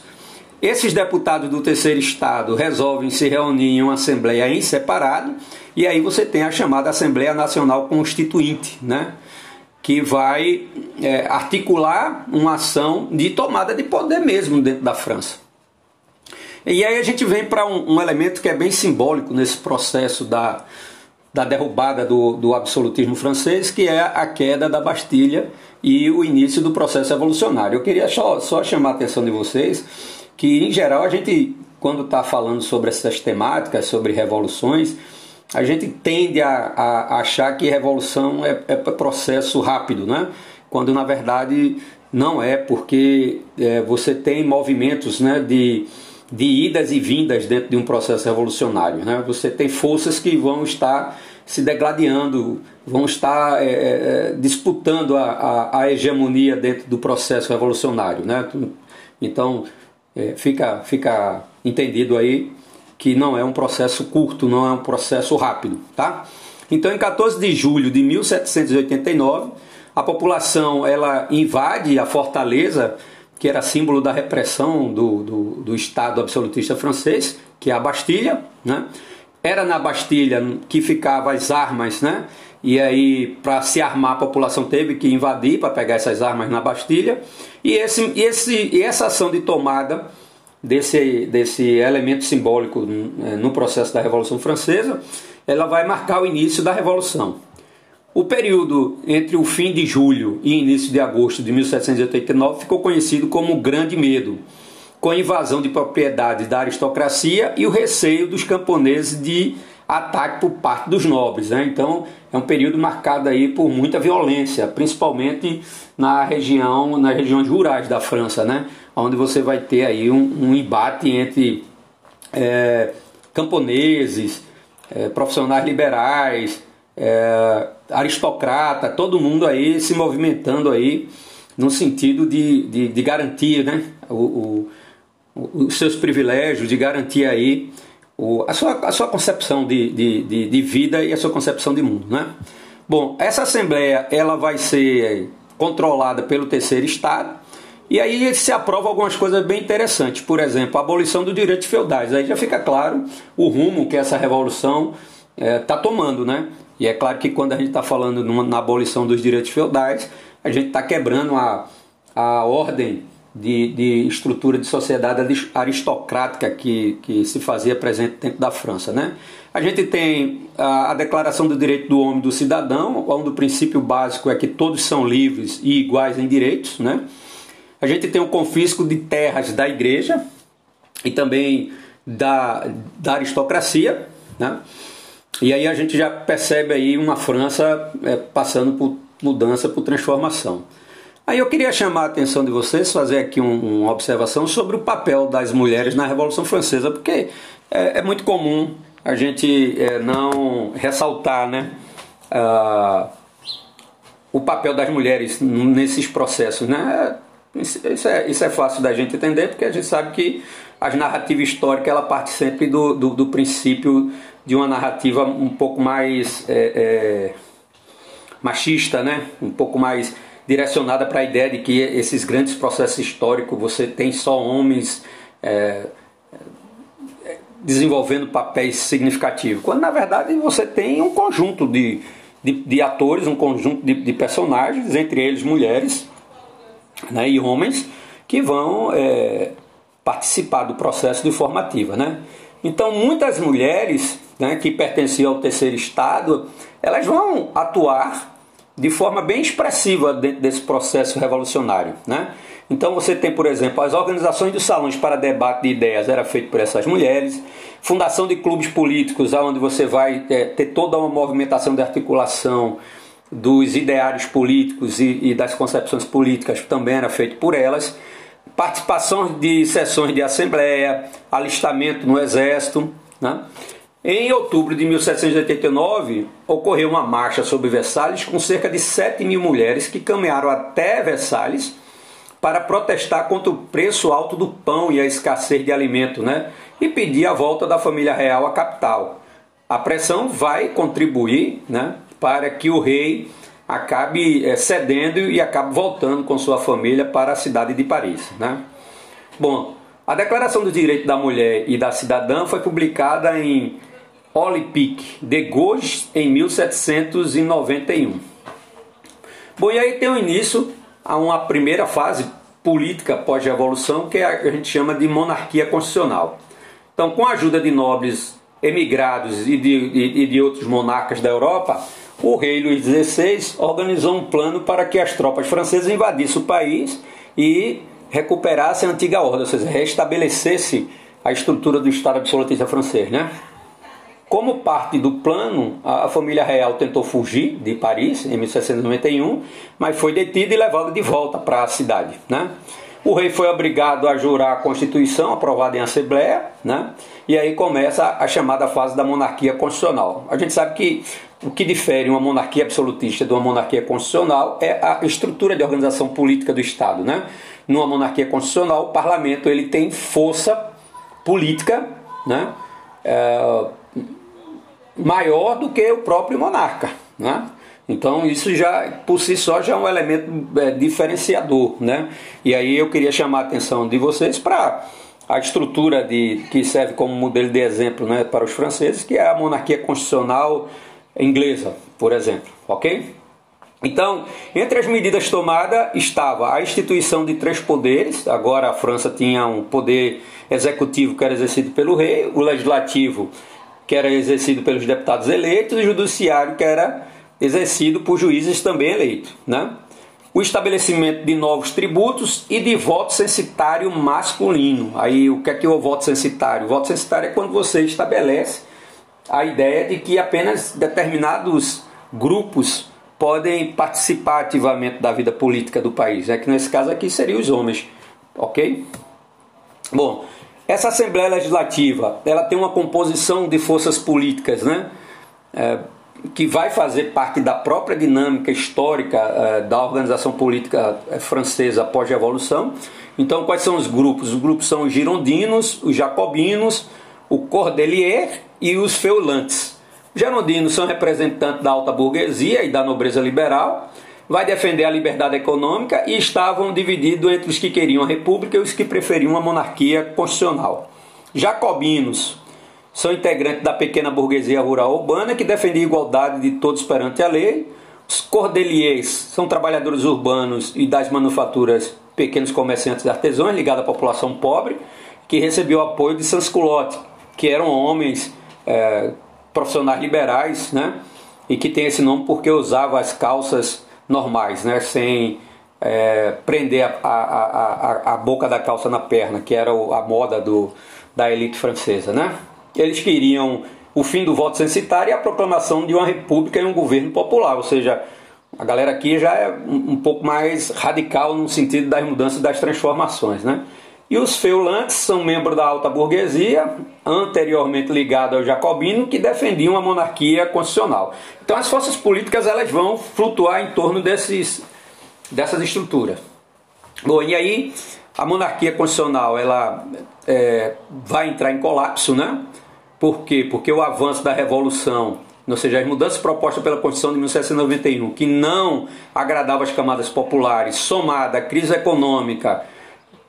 Esses deputados do terceiro estado resolvem se reunir em uma assembleia em separado, e aí você tem a chamada Assembleia Nacional Constituinte, né? Que vai é, articular uma ação de tomada de poder mesmo dentro da França. E aí a gente vem para um, um, elemento que é bem simbólico nesse processo da, da derrubada do, do absolutismo francês, que é a queda da Bastilha e o início do processo revolucionário. Eu queria só, só chamar a atenção de vocês que, em geral, a gente, quando está falando sobre essas temáticas, sobre revoluções, a gente tende a, a achar que revolução é, é processo rápido, né? quando na verdade não é, porque é, você tem movimentos né, de, de idas e vindas dentro de um processo revolucionário. Né? Você tem forças que vão estar se degladiando, vão estar é, é, é disputando a, a, a, hegemonia dentro do processo revolucionário. Né? Então, é, fica, fica entendido aí que não é um processo curto, não é um processo rápido, tá? Então, em 14 de julho de 1789, a população ela invade a fortaleza que era símbolo da repressão do, do, do Estado absolutista francês, que é a Bastilha, né? Era na Bastilha que ficavam as armas, né? E aí, para se armar, a população teve que invadir para pegar essas armas na Bastilha. E, esse, esse, e essa ação de tomada desse, desse elemento simbólico é, no processo da Revolução Francesa, ela vai marcar o início da Revolução. O período entre o fim de julho e início de agosto de 1789 ficou conhecido como Grande Medo, com a invasão de propriedades da aristocracia e o receio dos camponeses de ataque por parte dos nobres. Né? Então é um período marcado aí por muita violência, principalmente na região, nas regiões rurais da França, né? onde você vai ter aí um, um embate entre é, camponeses, é, profissionais liberais, é, aristocrata, todo mundo aí se movimentando aí no sentido de, de, de garantir né, o, o, os seus privilégios, de garantir aí o, a, sua, a sua concepção de, de, de, de vida e a sua concepção de mundo. Né? Bom, essa assembleia ela vai ser controlada pelo terceiro estado, e aí se aprova algumas coisas bem interessantes. Por exemplo, a abolição do direito feudais. Aí já fica claro o rumo que essa revolução está é, tá tomando, né? E é claro que quando a gente está falando numa, na abolição dos direitos feudais, a gente está quebrando a, a ordem de, de estrutura de sociedade aristocrática que, que se fazia presente dentro da França. Né? A gente tem a, a Declaração do Direito do Homem e do Cidadão, onde o princípio básico é que todos são livres e iguais em direitos. Né? A gente tem o confisco de terras da igreja e também da, da aristocracia, né? E aí a gente já percebe aí uma França é, passando por mudança, por transformação. Aí eu queria chamar a atenção de vocês, fazer aqui um, uma observação sobre o papel das mulheres na Revolução Francesa, porque é, é muito comum a gente é, não ressaltar né, o papel das mulheres nesses processos. Né? Isso é, isso é fácil da gente entender, porque a gente sabe que a narrativa histórica ela parte sempre do, do, do princípio de uma narrativa um pouco mais é, é, machista, né? um pouco mais direcionada para a ideia de que esses grandes processos históricos você tem só homens é, desenvolvendo papéis significativos, quando na verdade você tem um conjunto de, de, de atores, um conjunto de, de personagens, entre eles mulheres, né, e homens que vão é, participar do processo de formativa. Né? Então, muitas mulheres né, que pertenciam ao terceiro estado, elas vão atuar de forma bem expressiva dentro desse processo revolucionário. Né? Então você tem, por exemplo, as organizações dos salões para debate de ideias era feito por essas mulheres, fundação de clubes políticos, onde você vai é, ter toda uma movimentação de articulação dos ideários políticos e, e das concepções políticas também era feito por elas, participação de sessões de assembleia, alistamento no exército. Né? Em outubro de 1789, ocorreu uma marcha sobre Versalhes com cerca de 7 mil mulheres que caminharam até Versalhes para protestar contra o preço alto do pão e a escassez de alimento, né? E pedir a volta da família real à capital. A pressão vai contribuir, né, para que o rei acabe é, cedendo e acabe voltando com sua família para a cidade de Paris. Né? Bom, a Declaração dos Direitos da Mulher e da Cidadã foi publicada em Olympique de Gauche em 1791. Bom, e aí tem o início a uma primeira fase política pós-revolução que a gente chama de monarquia constitucional. Então, com a ajuda de nobres emigrados e de, de, de outros monarcas da Europa, o rei Luís XVI organizou um plano para que as tropas francesas invadissem o país e recuperassem a antiga ordem, ou seja, restabelecesse a estrutura do Estado absolutista francês. Né? Como parte do plano, a família real tentou fugir de Paris em 1791, mas foi detida e levada de volta para a cidade. Né? O rei foi obrigado a jurar a Constituição aprovada em Assembleia, né? e aí começa a chamada fase da monarquia constitucional. A gente sabe que o que difere uma monarquia absolutista de uma monarquia constitucional é a estrutura de organização política do Estado. Né? Numa monarquia constitucional, o parlamento ele tem força política né? É, maior do que o próprio monarca. Né? Então isso já por si só já é um elemento é, diferenciador, né? E aí eu queria chamar a atenção de vocês para a estrutura de, que serve como modelo de exemplo né, para os franceses, que é a monarquia constitucional inglesa, por exemplo, ok? Então, entre as medidas tomadas estava a instituição de três poderes. Agora a França tinha um poder executivo que era exercido pelo rei, o legislativo que era exercido pelos deputados eleitos e judiciário que era exercido por juízes também eleitos. Né? O estabelecimento de novos tributos e de voto censitário masculino. Aí o que é que é o voto censitário? O voto censitário é quando você estabelece a ideia de que apenas determinados grupos podem participar ativamente da vida política do país. É que nesse caso aqui seriam os homens, ok? Bom, essa Assembleia Legislativa, ela tem uma composição de forças políticas, né? É, que vai fazer parte da própria dinâmica histórica eh, da organização política eh, francesa pós-revolução. Então, quais são os grupos? Os grupos são os girondinos, os jacobinos, o cordelier e os feulantes. Os girondinos são representantes da alta burguesia e da nobreza liberal, vai defender a liberdade econômica e estavam divididos entre os que queriam a república e os que preferiam a monarquia constitucional. Jacobinos são integrantes da pequena burguesia rural urbana que defendia a igualdade de todos perante a lei. Os cordeliers são trabalhadores urbanos e das manufaturas, pequenos comerciantes e artesãos ligados à população pobre, que recebeu apoio de Sansculotte, que eram homens é, profissionais liberais, né? E que tem esse nome porque usavam as calças normais, né? Sem é, prender a, a, a, a, boca da calça na perna, que era a moda do, da elite francesa, né? eles queriam o fim do voto censitário e a proclamação de uma república e um governo popular, ou seja, a galera aqui já é um, pouco mais radical no sentido das mudanças das transformações, né? E os feulantes são membros da alta burguesia, anteriormente ligados ao jacobino, que defendiam a monarquia constitucional. Então as forças políticas elas vão flutuar em torno desses, dessas estruturas. Bom, e aí a monarquia constitucional ela é, vai entrar em colapso, né? Por quê? Porque o avanço da revolução, ou seja, as mudanças propostas pela Constituição de 1791, que não agradava as camadas populares, somada à crise econômica,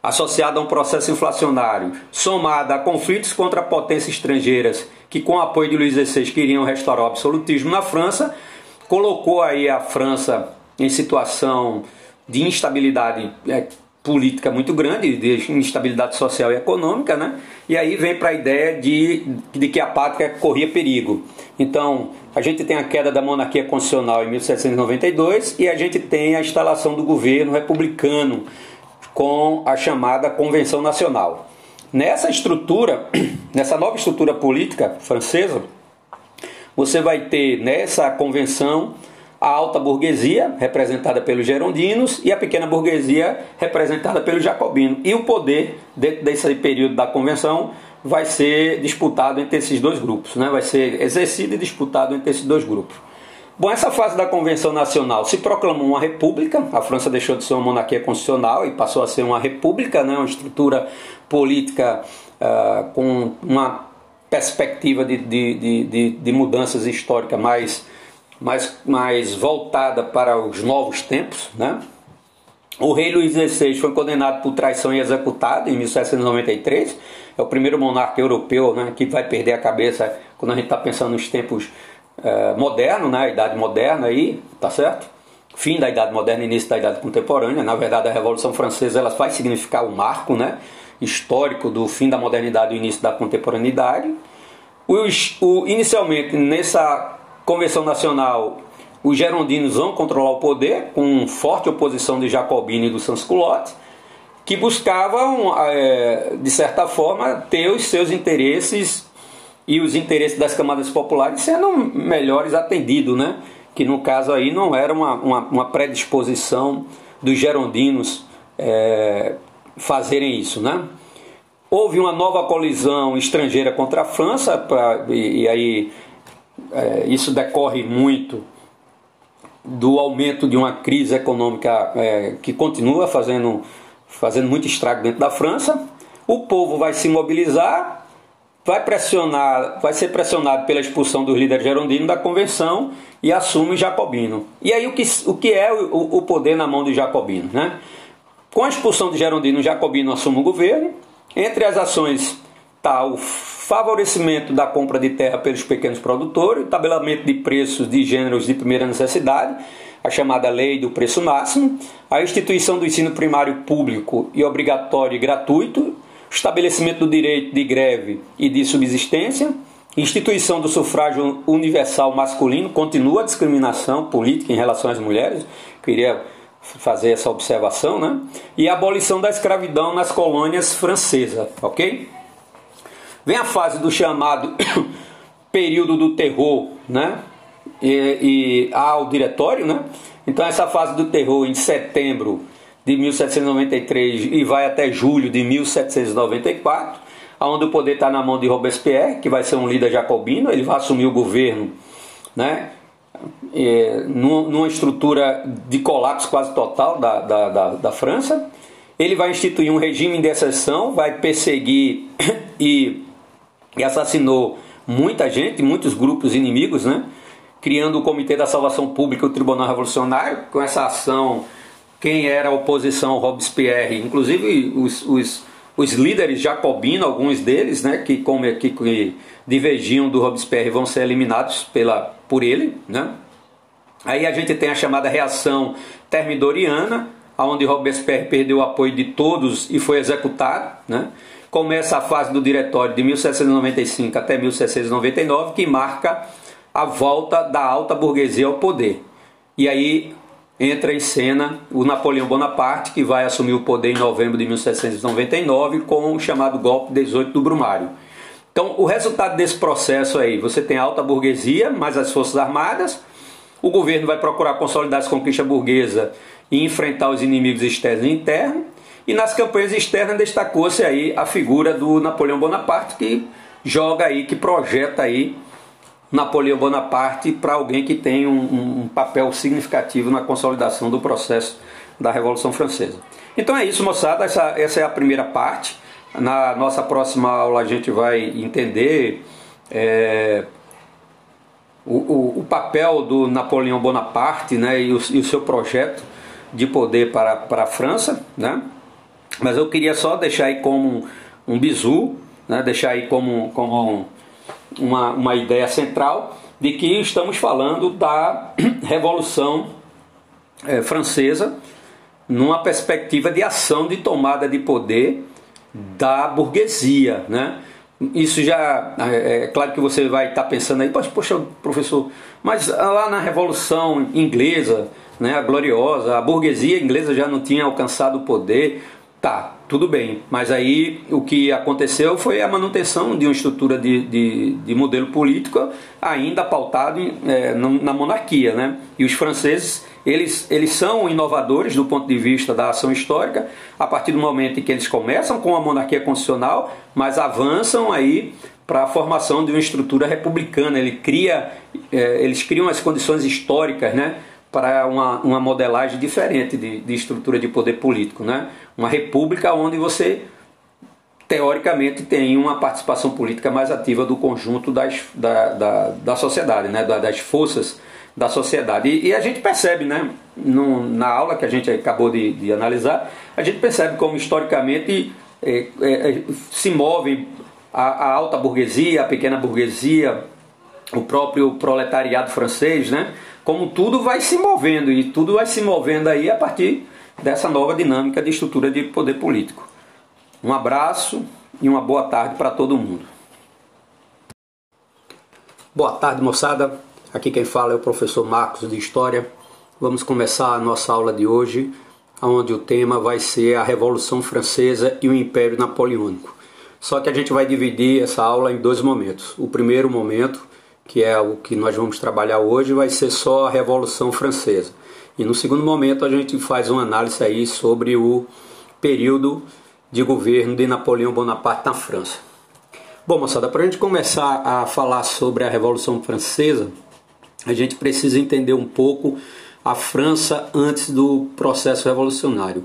associada a um processo inflacionário, somada a conflitos contra potências estrangeiras, que com o apoio de Luís XVI queriam restaurar o absolutismo na França, colocou aí a França em situação de instabilidade é, política muito grande, de instabilidade social e econômica, né? E aí vem para a ideia de, de que a pátria corria perigo. Então, a gente tem a queda da monarquia constitucional em 1792 e a gente tem a instalação do governo republicano com a chamada Convenção Nacional. Nessa estrutura, <clears throat> nessa nova estrutura política francesa, você vai ter nessa convenção a alta burguesia, representada pelos gerondinos, e a pequena burguesia, representada pelos jacobinos. E o poder, dentro desse período da convenção, vai ser disputado entre esses dois grupos, né? vai ser exercido e disputado entre esses dois grupos. Bom, essa fase da Convenção Nacional se proclamou uma república, a França deixou de ser uma monarquia constitucional e passou a ser uma república, né? uma estrutura política uh, com uma perspectiva de, de, de, de mudanças históricas mais mais, mais voltada para os novos tempos. Né? O rei Luís XVI foi condenado por traição e executado em 1793. É o primeiro monarca europeu né, que vai perder a cabeça quando a gente está pensando nos tempos uh, modernos, né, a idade moderna aí, tá certo? fim da Idade Moderna início da Idade Contemporânea. Na verdade, a Revolução Francesa ela vai significar o um marco né, histórico do fim da modernidade e início da contemporaneidade. O, inicialmente, nessa Convenção Nacional, os gerondinos vão controlar o poder, com forte oposição de Jacobino e do Sans-Culotte, que buscavam, é, de certa forma, ter os seus interesses e os interesses das camadas populares sendo melhores atendidos, né? que no caso aí não era uma, uma, uma predisposição dos gerondinos é, fazerem isso. Né? Houve uma nova colisão estrangeira contra a França, pra, e, e aí é, isso decorre muito do aumento de uma crise econômica é, que continua fazendo, fazendo muito estrago dentro da França. O povo vai se mobilizar, vai pressionar, vai ser pressionado pela expulsão dos líderes gerondinos da convenção e assume Jacobino. E aí o que, o que é o, o poder na mão de Jacobino? Né? Com a expulsão de Gerondino, Jacobino assume o governo. Entre as ações está o favorecimento da compra de terra pelos pequenos produtores, o tabelamento de preços de gêneros de primeira necessidade, a chamada lei do preço máximo, a instituição do ensino primário público e obrigatório e gratuito, estabelecimento do direito de greve e de subsistência, instituição do sufrágio universal masculino, continua a discriminação política em relação às mulheres, queria fazer essa observação, né? E a abolição da escravidão nas colônias francesas, ok? Vem a fase do chamado <coughs> período do terror, né? E, e há o diretório, né? Então essa fase do terror em setembro de 1793 e vai até julho de 1794, onde o poder está na mão de Robespierre, que vai ser um líder jacobino, ele vai assumir o governo, né? É, numa estrutura de colapso quase total da, da, da, da França. Ele vai instituir um regime de exceção, vai perseguir e <coughs> e assassinou muita gente, muitos grupos inimigos, né? criando o Comitê da Salvação Pública, o Tribunal Revolucionário, com essa ação, quem era a oposição Robespierre, inclusive os, os, os líderes jacobinos, alguns deles, né, que, como, que, que divergiam do Robespierre, vão ser eliminados pela, por ele. Né? Aí a gente tem a chamada reação termidoriana, onde Robespierre perdeu o apoio de todos e foi executado. Né? começa a fase do diretório de 1795 até 1799, que marca a volta da alta burguesia ao poder. E aí entra em cena o Napoleão Bonaparte, que vai assumir o poder em novembro de 1799 com o chamado golpe 18 do Brumário. Então, o resultado desse processo aí, você tem alta burguesia, mais as forças armadas, o governo vai procurar consolidar as conquistas burguesa e enfrentar os inimigos externos e internos, e nas campanhas externas destacou-se aí a figura do Napoleão Bonaparte, que joga aí, que projeta aí Napoleão Bonaparte para alguém que tem um, um, papel significativo na consolidação do processo da Revolução Francesa. Então é isso, moçada. Essa, essa é a primeira parte. Na nossa próxima aula a gente vai entender é, o, o, o, papel do Napoleão Bonaparte né, e, o, e o seu projeto de poder para, para a França. Né? Mas eu queria só deixar aí como um, bizu, né, deixar aí como, como uma, uma ideia central de que estamos falando da <clears throat> Revolução é, Francesa numa perspectiva de ação de tomada de poder da burguesia, né? Isso já é, é claro que você vai estar pensando aí, poxa, professor, mas lá na Revolução Inglesa, né, a gloriosa, a burguesia inglesa já não tinha alcançado o poder, Tá, tudo bem, mas aí o que aconteceu foi a manutenção de uma estrutura de, de, de modelo político ainda pautado em, é, na monarquia, né? E os franceses, eles, eles são inovadores do ponto de vista da ação histórica a partir do momento em que eles começam com a monarquia constitucional, mas avançam aí para a formação de uma estrutura republicana. Ele cria, é, eles criam as condições históricas, né? Para uma, uma modelagem diferente de, de estrutura de poder político. Né? Uma república onde você, teoricamente, tem uma participação política mais ativa do conjunto das, da, da, da sociedade, né? das forças da sociedade. E, e a gente percebe, né? No, na aula que a gente acabou de, de analisar, a gente percebe como historicamente é, é, se move a, a alta burguesia, a pequena burguesia, o próprio proletariado francês, né? Como tudo vai se movendo e tudo vai se movendo aí a partir dessa nova dinâmica de estrutura de poder político. Um abraço e uma boa tarde para todo mundo. Boa tarde, moçada. Aqui quem fala é o professor Marcos de História. Vamos começar a nossa aula de hoje, onde o tema vai ser a Revolução Francesa e o Império Napoleônico. Só que a gente vai dividir essa aula em dois momentos. O primeiro momento que é o que nós vamos trabalhar hoje, vai ser só a Revolução Francesa. E no segundo momento a gente faz uma análise aí sobre o período de governo de Napoleão Bonaparte na França. Bom, moçada, para a gente começar a falar sobre a Revolução Francesa, a gente precisa entender um pouco a França antes do processo revolucionário.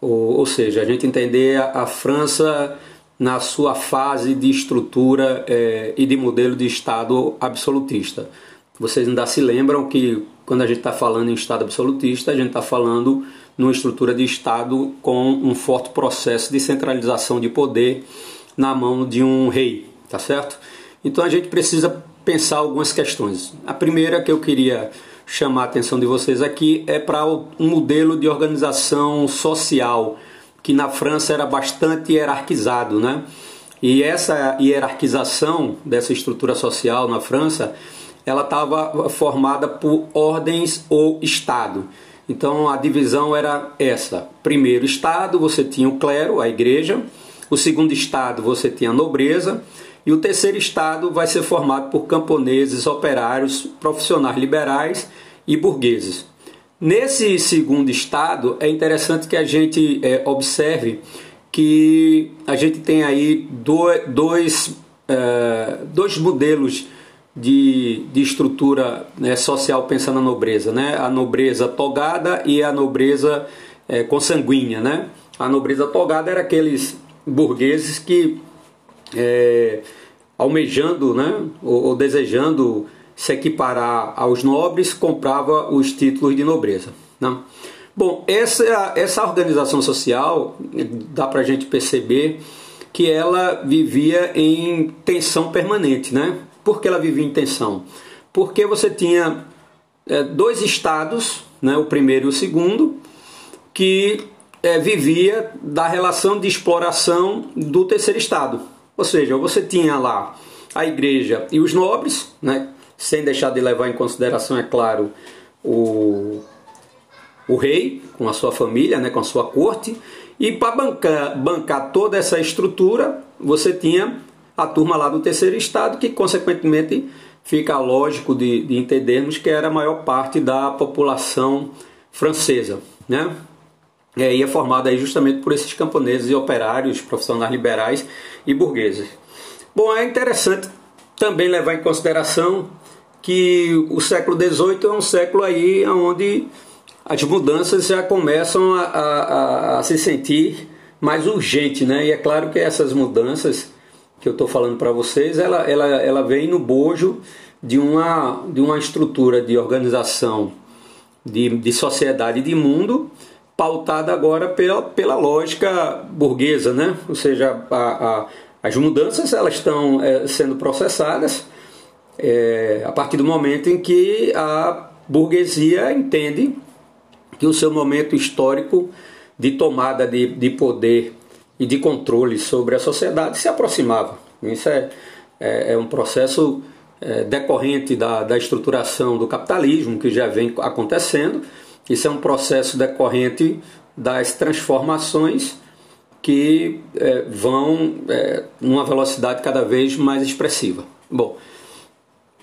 Ou, ou seja, a gente entender a, a França na sua fase de estrutura é, e de modelo de Estado absolutista. Vocês ainda se lembram que quando a gente está falando em Estado absolutista, a gente está falando numa estrutura de Estado com um forte processo de centralização de poder na mão de um rei, tá certo? Então a gente precisa pensar algumas questões. A primeira que eu queria chamar a atenção de vocês aqui é para um modelo de organização social que na França era bastante hierarquizado, né? E essa hierarquização dessa estrutura social na França, ela estava formada por ordens ou Estado. Então a divisão era essa: primeiro Estado, você tinha o clero, a igreja. O segundo Estado, você tinha a nobreza. E o terceiro Estado vai ser formado por camponeses, operários, profissionais liberais e burgueses. Nesse segundo estado, é interessante que a gente é, observe que a gente tem aí dois, é, dois modelos de, de estrutura né, social pensando na nobreza, né? a nobreza togada e a nobreza é, consanguínea. Né? A nobreza togada era aqueles burgueses que, é, almejando né, ou, ou desejando se equiparar aos nobres, comprava os títulos de nobreza. Né? Bom, essa, essa organização social, dá para a gente perceber que ela vivia em tensão permanente. Né? Por que ela vivia em tensão? Porque você tinha é, dois estados, né, o primeiro e o segundo, que é, vivia da relação de exploração do terceiro estado. Ou seja, você tinha lá a igreja e os nobres, né, sem deixar de levar em consideração, é claro, o, o rei com a sua família, né, com a sua corte. E para bancar, bancar toda essa estrutura, você tinha a turma lá do terceiro estado, que consequentemente fica lógico de, de entendermos que era a maior parte da população francesa. Né? E é formada aí justamente por esses camponeses e operários, profissionais liberais e burgueses. Bom, é interessante também levar em consideração que o século XVIII é um século aí onde as mudanças já começam a, a, a se sentir mais urgente, né? E é claro que essas mudanças que eu estou falando para vocês, ela, ela, ela vem no bojo de uma, de uma estrutura de organização de, de sociedade de mundo pautada agora pela, pela lógica burguesa, né? Ou seja, a, a, as mudanças elas estão é, sendo processadas é, a partir do momento em que a burguesia entende que o seu momento histórico de tomada de, de poder e de controle sobre a sociedade se aproximava. Isso é, é, é um processo é, decorrente da, da estruturação do capitalismo que já vem acontecendo. Isso é um processo decorrente das transformações que é, vão é, numa velocidade cada vez mais expressiva. Bom,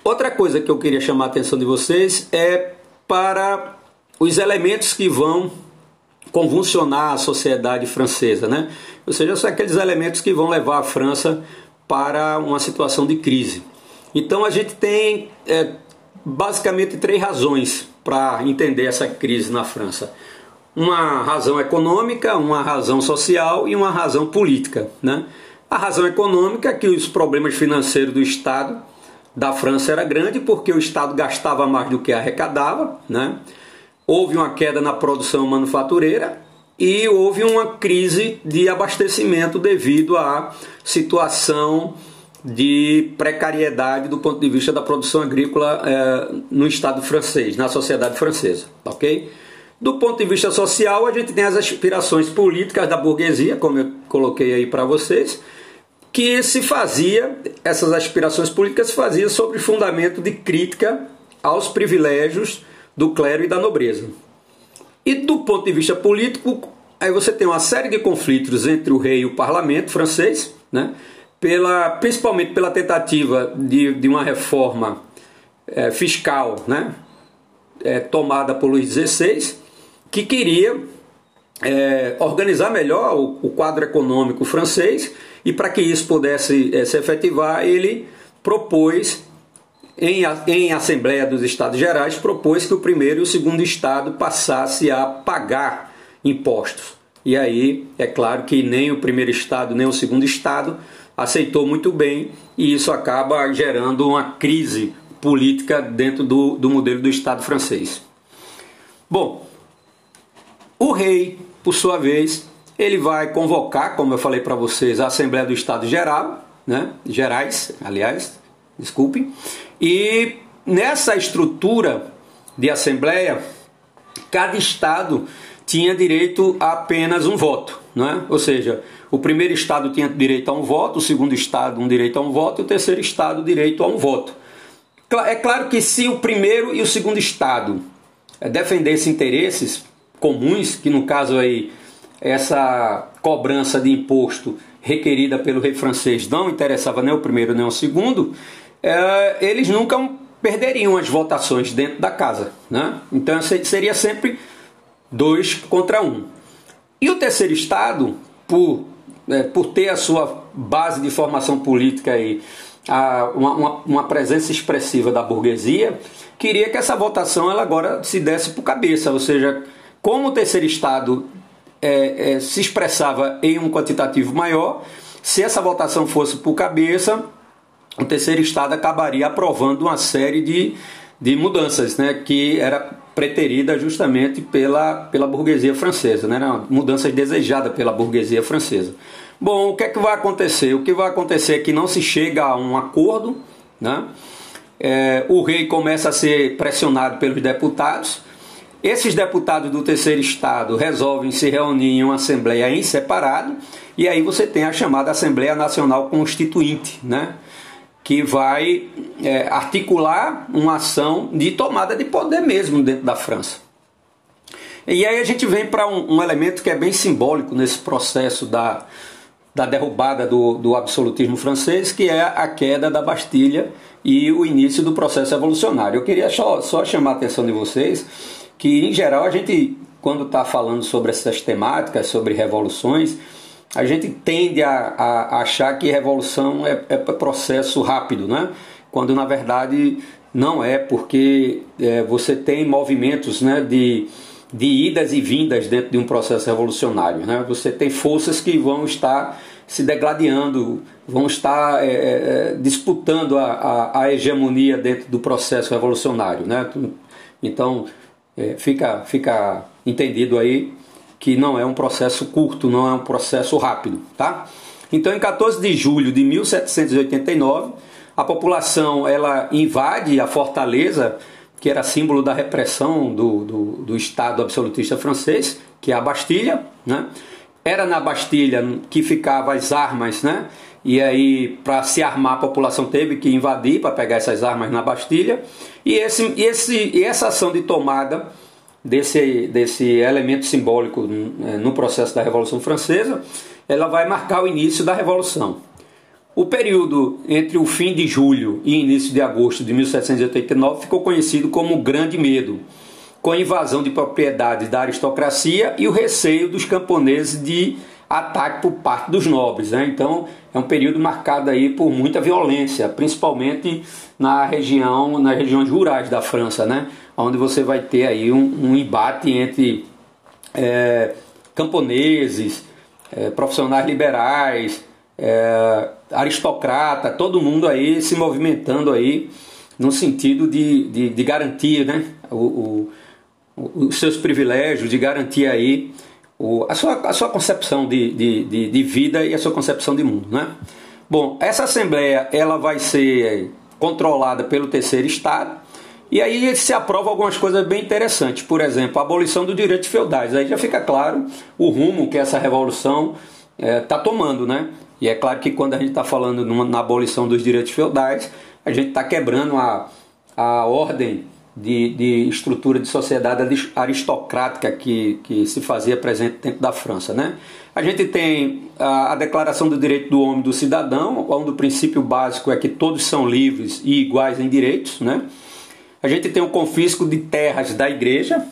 Outra coisa que eu queria chamar a atenção de vocês é para os elementos que vão convulsionar a sociedade francesa, né? Ou seja, são aqueles elementos que vão levar a França para uma situação de crise. Então a gente tem é, basicamente três razões para entender essa crise na França: uma razão econômica, uma razão social e uma razão política. Né? A razão econômica é que os problemas financeiros do Estado da França era grande porque o Estado gastava mais do que arrecadava, né? houve uma queda na produção manufatureira e houve uma crise de abastecimento devido à situação de precariedade do ponto de vista da produção agrícola é, no Estado francês, na sociedade francesa, ok? Do ponto de vista social, a gente tem as aspirações políticas da burguesia, como eu coloquei aí para vocês, que se fazia, essas aspirações políticas se faziam sobre fundamento de crítica aos privilégios do clero e da nobreza. E do ponto de vista político, aí você tem uma série de conflitos entre o rei e o parlamento francês, né? pela, principalmente pela tentativa de, de uma reforma é, fiscal né? É, tomada por Luís XVI, que queria é, organizar melhor o, o, quadro econômico francês e para que isso pudesse é, se efetivar, ele propôs em, em Assembleia dos Estados Gerais, propôs que o primeiro e o segundo Estado passasse a pagar impostos. E aí, é claro que nem o primeiro Estado nem o segundo Estado aceitou muito bem, e isso acaba gerando uma crise política dentro do, do modelo do Estado francês. Bom, o rei, por sua vez, ele vai convocar, como eu falei para vocês, a Assembleia do Estado Geral, né? Gerais, aliás, desculpem, e nessa estrutura de Assembleia, cada Estado tinha direito a apenas um voto, né? ou seja, o primeiro Estado tinha direito a um voto, o segundo Estado um direito a um voto e o terceiro Estado direito a um voto. É claro que se o primeiro e o segundo Estado eh, defendessem interesses comuns, que no caso aí essa cobrança de imposto requerida pelo rei francês não interessava nem o primeiro nem o segundo, é, eles nunca perderiam as votações dentro da casa. Né? Então seria sempre dois contra um. E o terceiro estado, por, é, por ter a sua base de formação política aí, a, uma, uma, uma, presença expressiva da burguesia, queria que essa votação ela agora se desse por cabeça, ou seja, como o terceiro estado é, é, se expressava em um quantitativo maior, se essa votação fosse por cabeça, o terceiro estado acabaria aprovando uma série de, de mudanças, né, que era preterida justamente pela, pela burguesia francesa, né, mudanças desejadas pela burguesia francesa. Bom, o que é que vai acontecer? O que vai acontecer é que não se chega a um acordo, né? É, o rei começa a ser pressionado pelos deputados. Esses deputados do terceiro estado resolvem se reunir em uma assembleia em separado, e aí você tem a chamada Assembleia Nacional Constituinte, né? que vai é, articular uma ação de tomada de poder mesmo dentro da França. E aí a gente vem para um, um, elemento que é bem simbólico nesse processo da, da derrubada do, do absolutismo francês, que é a queda da Bastilha e o início do processo evolucionário. Eu queria só, só chamar a atenção de vocês que, em geral, a gente, quando está falando sobre essas temáticas, sobre revoluções, a gente tende a, a achar que revolução é, é processo rápido, né? quando na verdade não é, porque é, você tem movimentos né, de, de idas e vindas dentro de um processo revolucionário. Né? Você tem forças que vão estar se degladiando, vão estar é, é, é disputando a, a, a, hegemonia dentro do processo revolucionário. Né? Então, é, fica, fica entendido aí que não é um processo curto, não é um processo rápido, tá? Então, em 14 de julho de 1789, a população ela invade a fortaleza, que era símbolo da repressão do, do, do Estado absolutista francês, que é a Bastilha, né? Era na Bastilha que ficavam as armas, né? E aí, para se armar, a população teve que invadir para pegar essas armas na Bastilha. E, esse, esse, e essa ação de tomada desse, desse elemento simbólico né, no processo da Revolução Francesa, ela vai marcar o início da Revolução. O período entre o fim de julho e início de agosto de 1789 ficou conhecido como Grande Medo, com a invasão de propriedades da aristocracia e o receio dos camponeses de ataque por parte dos nobres. Né? Então é um período marcado aí por muita violência, principalmente na região, nas regiões rurais da França, né? onde você vai ter aí um, um embate entre é, camponeses, é, profissionais liberais, é, aristocrata, todo mundo aí se movimentando aí no sentido de, de, de garantir né? o, o, os seus privilégios, de garantir aí o, a, sua, a sua concepção de, de, de, de, vida e a sua concepção de mundo. Né? Bom, essa Assembleia ela vai ser controlada pelo terceiro Estado e aí se aprova algumas coisas bem interessantes. Por exemplo, a abolição do direito de feudais. Aí já fica claro o rumo que essa revolução está é, tomando, né? E é claro que quando a gente está falando numa, na abolição dos direitos feudais, a gente está quebrando a, a ordem de, de estrutura de sociedade aristocrática que, que se fazia presente dentro da França. Né? A gente tem a, a Declaração do Direito do Homem e do Cidadão, onde o princípio básico é que todos são livres e iguais em direitos. Né? A gente tem o confisco de terras da igreja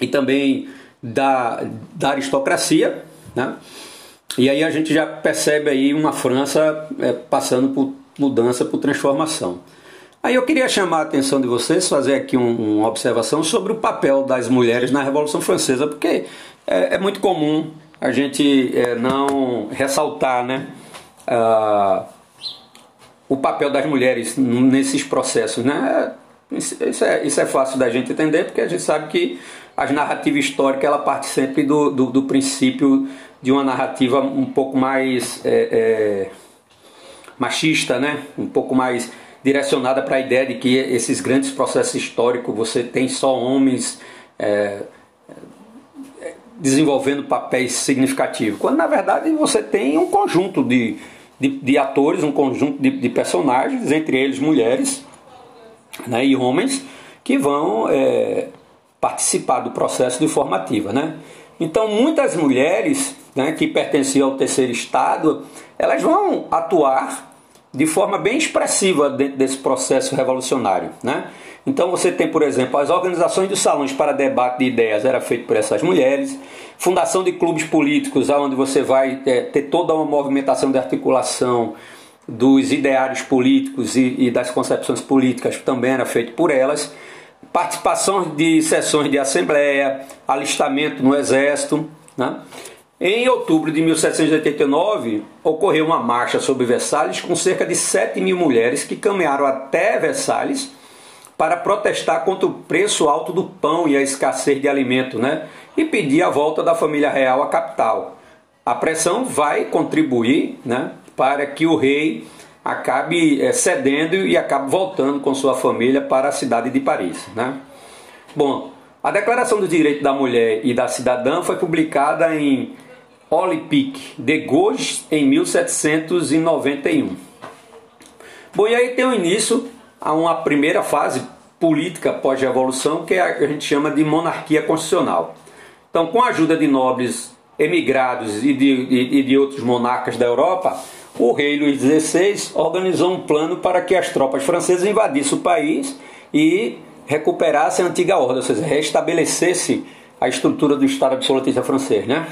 e também da, da aristocracia. Né? E aí a gente já percebe aí uma França é, passando por mudança, por transformação. Aí eu queria chamar a atenção de vocês, fazer aqui um, uma observação sobre o papel das mulheres na Revolução Francesa, porque é, é muito comum a gente é, não ressaltar né, o papel das mulheres nesses processos. Né? Isso, é, isso é fácil da gente entender, porque a gente sabe que a narrativa histórica ela parte sempre do, do, do princípio de uma narrativa um pouco mais é, é, machista, né? um pouco mais direcionada para a ideia de que esses grandes processos históricos você tem só homens é, desenvolvendo papéis significativos, quando na verdade você tem um conjunto de, de, de atores, um conjunto de, de, personagens, entre eles mulheres né, e homens, que vão é, participar do processo de formativa. Né? Então muitas mulheres né, que pertenciam ao terceiro estado, elas vão atuar de forma bem expressiva dentro desse processo revolucionário. Né? Então você tem, por exemplo, as organizações dos salões para debate de ideias era feito por essas mulheres, fundação de clubes políticos, onde você vai é, ter toda uma movimentação de articulação dos ideários políticos e, e das concepções políticas também era feito por elas, participação de sessões de assembleia, alistamento no exército, né? Em outubro de 1789, ocorreu uma marcha sobre Versalhes com cerca de 7 mil mulheres que caminharam até Versalhes para protestar contra o preço alto do pão e a escassez de alimento, né? E pedir a volta da família real à capital. A pressão vai contribuir, né, para que o rei acabe eh, cedendo e acabe voltando com sua família para a cidade de Paris, né? Bom, a Declaração dos Direitos da Mulher e da Cidadã foi publicada em Olympique de Gauche em 1791. Bom, e aí tem o início a uma primeira fase política pós-revolução que a gente chama de monarquia constitucional. Então, com a ajuda de nobres emigrados e de, de outros monarcas da Europa, o rei Luís XVI organizou um plano para que as tropas francesas invadissem o país e recuperassem a antiga ordem, ou seja, restabelecesse a estrutura do Estado absolutista francês, né?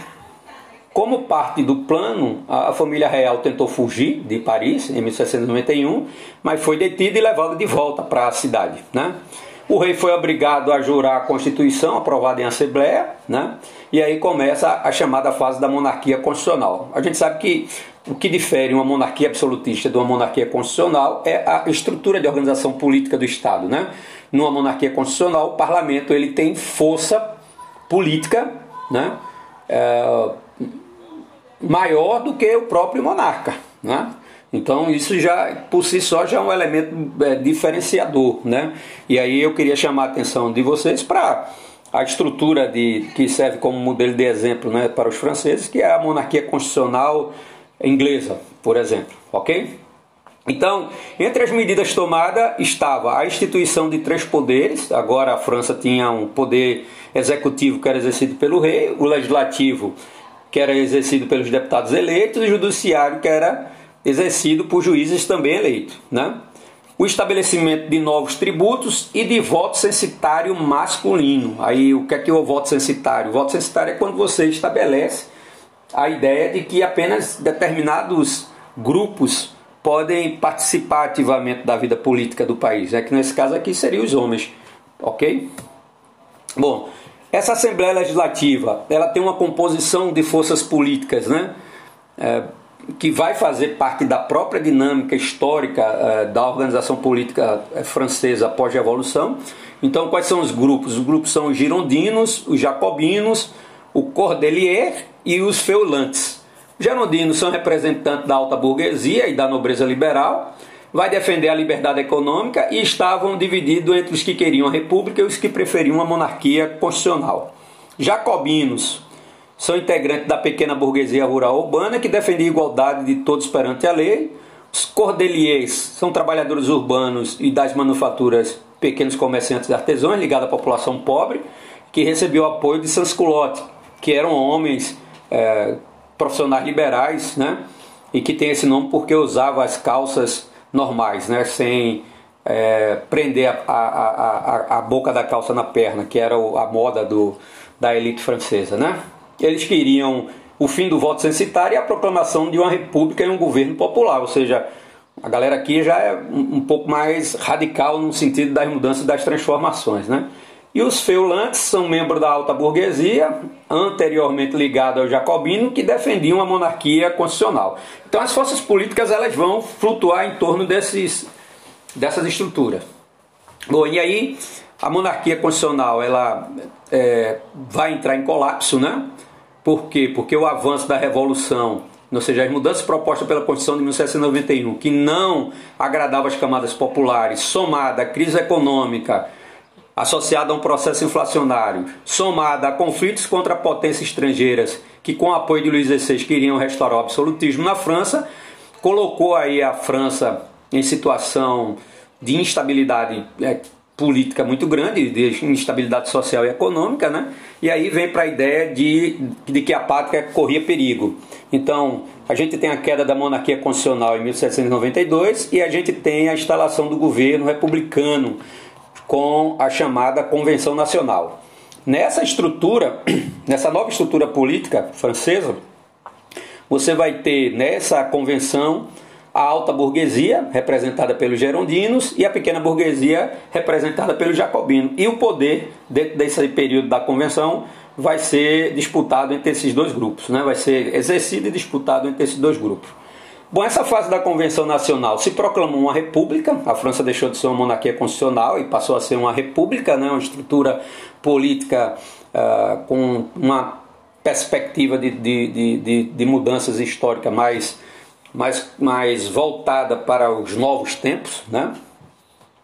Como parte do plano, a família real tentou fugir de Paris em 1791, mas foi detida e levada de volta para a cidade. Né? O rei foi obrigado a jurar a Constituição aprovada em Assembleia, né? e aí começa a chamada fase da monarquia constitucional. A gente sabe que o que difere uma monarquia absolutista de uma monarquia constitucional é a estrutura de organização política do Estado. Né? Numa monarquia constitucional, o parlamento ele tem força política, né? É, maior do que o próprio monarca. Né? Então isso já por si só já é um elemento é, diferenciador, né? E aí eu queria chamar a atenção de vocês para a estrutura de que serve como modelo de exemplo, né, para os franceses, que é a monarquia constitucional inglesa, por exemplo, ok? Então, entre as medidas tomadas estava a instituição de três poderes. Agora a França tinha um poder executivo que era exercido pelo rei, o legislativo que era exercido pelos deputados eleitos, e judiciário, que era exercido por juízes também eleitos. Né? O estabelecimento de novos tributos e de voto censitário masculino. Aí o que é que é o voto censitário? O voto censitário é quando você estabelece a ideia de que apenas determinados grupos podem participar ativamente da vida política do país. É que nesse caso aqui seriam os homens, ok? Bom, essa Assembleia Legislativa, ela tem uma composição de forças políticas, né? É, que vai fazer parte da própria dinâmica histórica é, da organização política é, francesa após a Revolução. Então, quais são os grupos? Os grupos são os girondinos, os jacobinos, o Cordelier e os feulantes. Gerondinos são representantes da alta burguesia e da nobreza liberal, vai defender a liberdade econômica e estavam divididos entre os que queriam a república e os que preferiam a monarquia constitucional. Jacobinos são integrantes da pequena burguesia rural urbana que defendia a igualdade de todos perante a lei. Os cordeliers são trabalhadores urbanos e das manufaturas, pequenos comerciantes e artesãos ligados à população pobre, que recebeu apoio de Sansculotte, que eram homens é, profissionais liberais, né? E que tem esse nome porque usava as calças normais, né? Sem é, prender a, a, a, a, boca da calça na perna, que era a moda do, da elite francesa, né? Eles queriam o fim do voto censitário e a proclamação de uma república e um governo popular, ou seja, a galera aqui já é um, pouco mais radical no sentido das mudanças das transformações, né? E os feulantes são membros da alta burguesia, anteriormente ligados ao jacobino, que defendiam a monarquia constitucional. Então as forças políticas elas vão flutuar em torno desses, dessas estruturas. Bom, e aí a monarquia constitucional ela é, vai entrar em colapso, né? Por quê? Porque o avanço da revolução, ou seja, as mudanças propostas pela Constituição de 1791, que não agradava as camadas populares, somada à crise econômica associada a um processo inflacionário, somada a conflitos contra potências estrangeiras que, com o apoio de Luís XVI, queriam restaurar o absolutismo na França, colocou aí a França em situação de instabilidade é, política muito grande, de instabilidade social e econômica, né? E aí vem para a ideia de, de que a pátria corria perigo. Então, a gente tem a queda da monarquia constitucional em 1792 e a gente tem a instalação do governo republicano com a chamada Convenção Nacional. Nessa estrutura, <clears throat> nessa nova estrutura política francesa, você vai ter nessa convenção a alta burguesia, representada pelos gerondinos, e a pequena burguesia, representada pelos jacobinos. E o poder, dentro desse período da convenção, vai ser disputado entre esses dois grupos, né? vai ser exercido e disputado entre esses dois grupos. Bom, essa fase da Convenção Nacional se proclamou uma república, a França deixou de ser uma monarquia constitucional e passou a ser uma república, né, uma estrutura política uh, com uma perspectiva de, de, de, de, mudanças históricas mais, mais, mais voltada para os novos tempos. Né?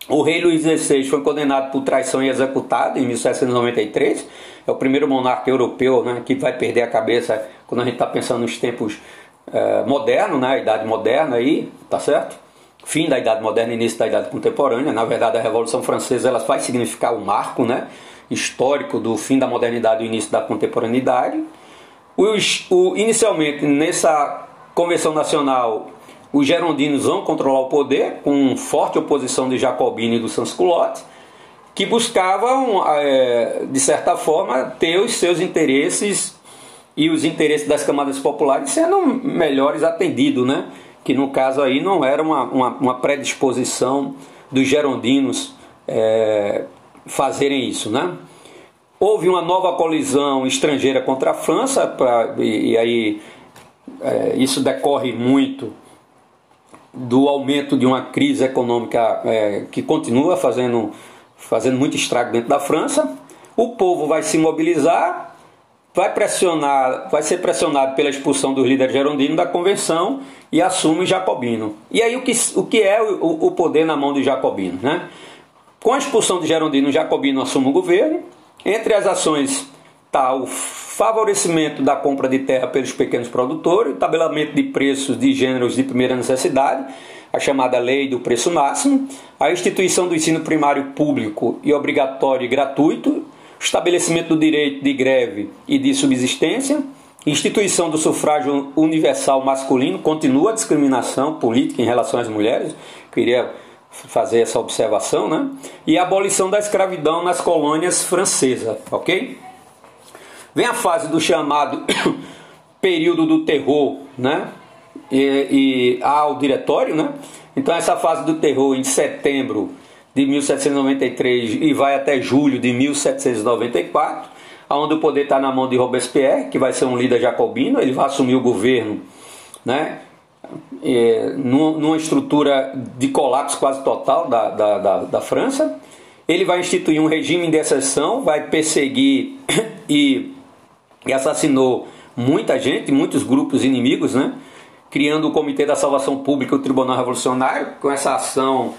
O rei Luís XVI foi condenado por traição e executado em 1793. É o primeiro monarca europeu né, que vai perder a cabeça quando a gente está pensando nos tempos é, moderno, né, a idade moderna aí, tá certo? Fim da idade moderna, início da idade contemporânea. Na verdade, a Revolução Francesa ela vai significar o um marco, né, histórico do fim da modernidade e início da contemporaneidade. O, inicialmente, nessa Convenção Nacional, os gerondinos vão controlar o poder, com forte oposição de Jacobino e do Sans-Culotte, que buscavam, é, de certa forma, ter os seus interesses e os interesses das camadas populares sendo melhores atendidos, né? que no caso aí não era uma, uma, uma predisposição dos gerondinos é, fazerem isso. Né? Houve uma nova colisão estrangeira contra a França, pra, e, e aí é, isso decorre muito do aumento de uma crise econômica é, que continua fazendo, fazendo muito estrago dentro da França. O povo vai se mobilizar vai pressionar, vai ser pressionado pela expulsão dos líderes gerondinos da convenção e assume jacobino. E aí o que, o que é o, o poder na mão do jacobino? Né? Com a expulsão de Gerondino, jacobino assume o governo. Entre as ações está o favorecimento da compra de terra pelos pequenos produtores, o tabelamento de preços de gêneros de primeira necessidade, a chamada lei do preço máximo, a instituição do ensino primário público e obrigatório e gratuito, estabelecimento do direito de greve e de subsistência, instituição do sufrágio universal masculino, continua a discriminação política em relação às mulheres, queria fazer essa observação, né? E a abolição da escravidão nas colônias francesas, ok? Vem a fase do chamado <coughs> período do terror, né? E, e há o diretório, né? Então essa fase do terror em setembro de 1793 e vai até julho de 1794, onde o poder está na mão de Robespierre, que vai ser um líder jacobino, ele vai assumir o governo né, é, numa estrutura de colapso quase total da, da, da, da França. Ele vai instituir um regime de exceção, vai perseguir <coughs> e, e assassinou muita gente, muitos grupos inimigos, né? criando o Comitê da Salvação Pública, o Tribunal Revolucionário, com essa ação,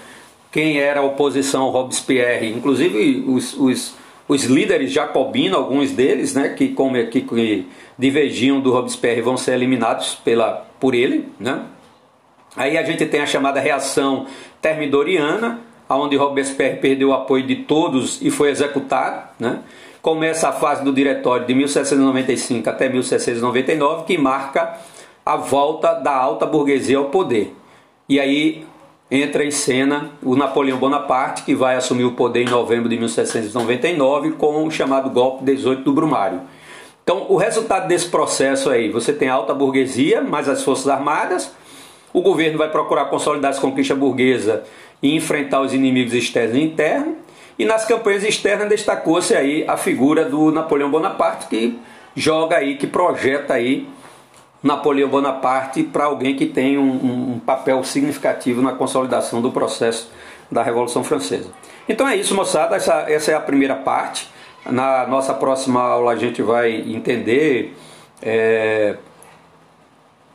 quem era a oposição Robespierre, inclusive os, os, os líderes jacobinos, alguns deles, né, que, como, que, que divergiam do Robespierre, vão ser eliminados pela, por ele. Né? Aí a gente tem a chamada reação termidoriana, onde Robespierre perdeu o apoio de todos e foi executado. Né? Começa a fase do diretório de 1795 até 1799, que marca a volta da alta burguesia ao poder. E aí entra em cena o Napoleão Bonaparte, que vai assumir o poder em novembro de 1799 com o chamado golpe 18 do Brumário. Então, o resultado desse processo aí, você tem a alta burguesia, mais as forças armadas, o governo vai procurar consolidar as conquistas burguesa e enfrentar os inimigos externos e internos, e nas campanhas externas destacou-se aí a figura do Napoleão Bonaparte, que joga aí, que projeta aí Napoleão Bonaparte para alguém que tem um, um, papel significativo na consolidação do processo da Revolução Francesa. Então é isso, moçada. Essa, essa é a primeira parte. Na nossa próxima aula a gente vai entender é,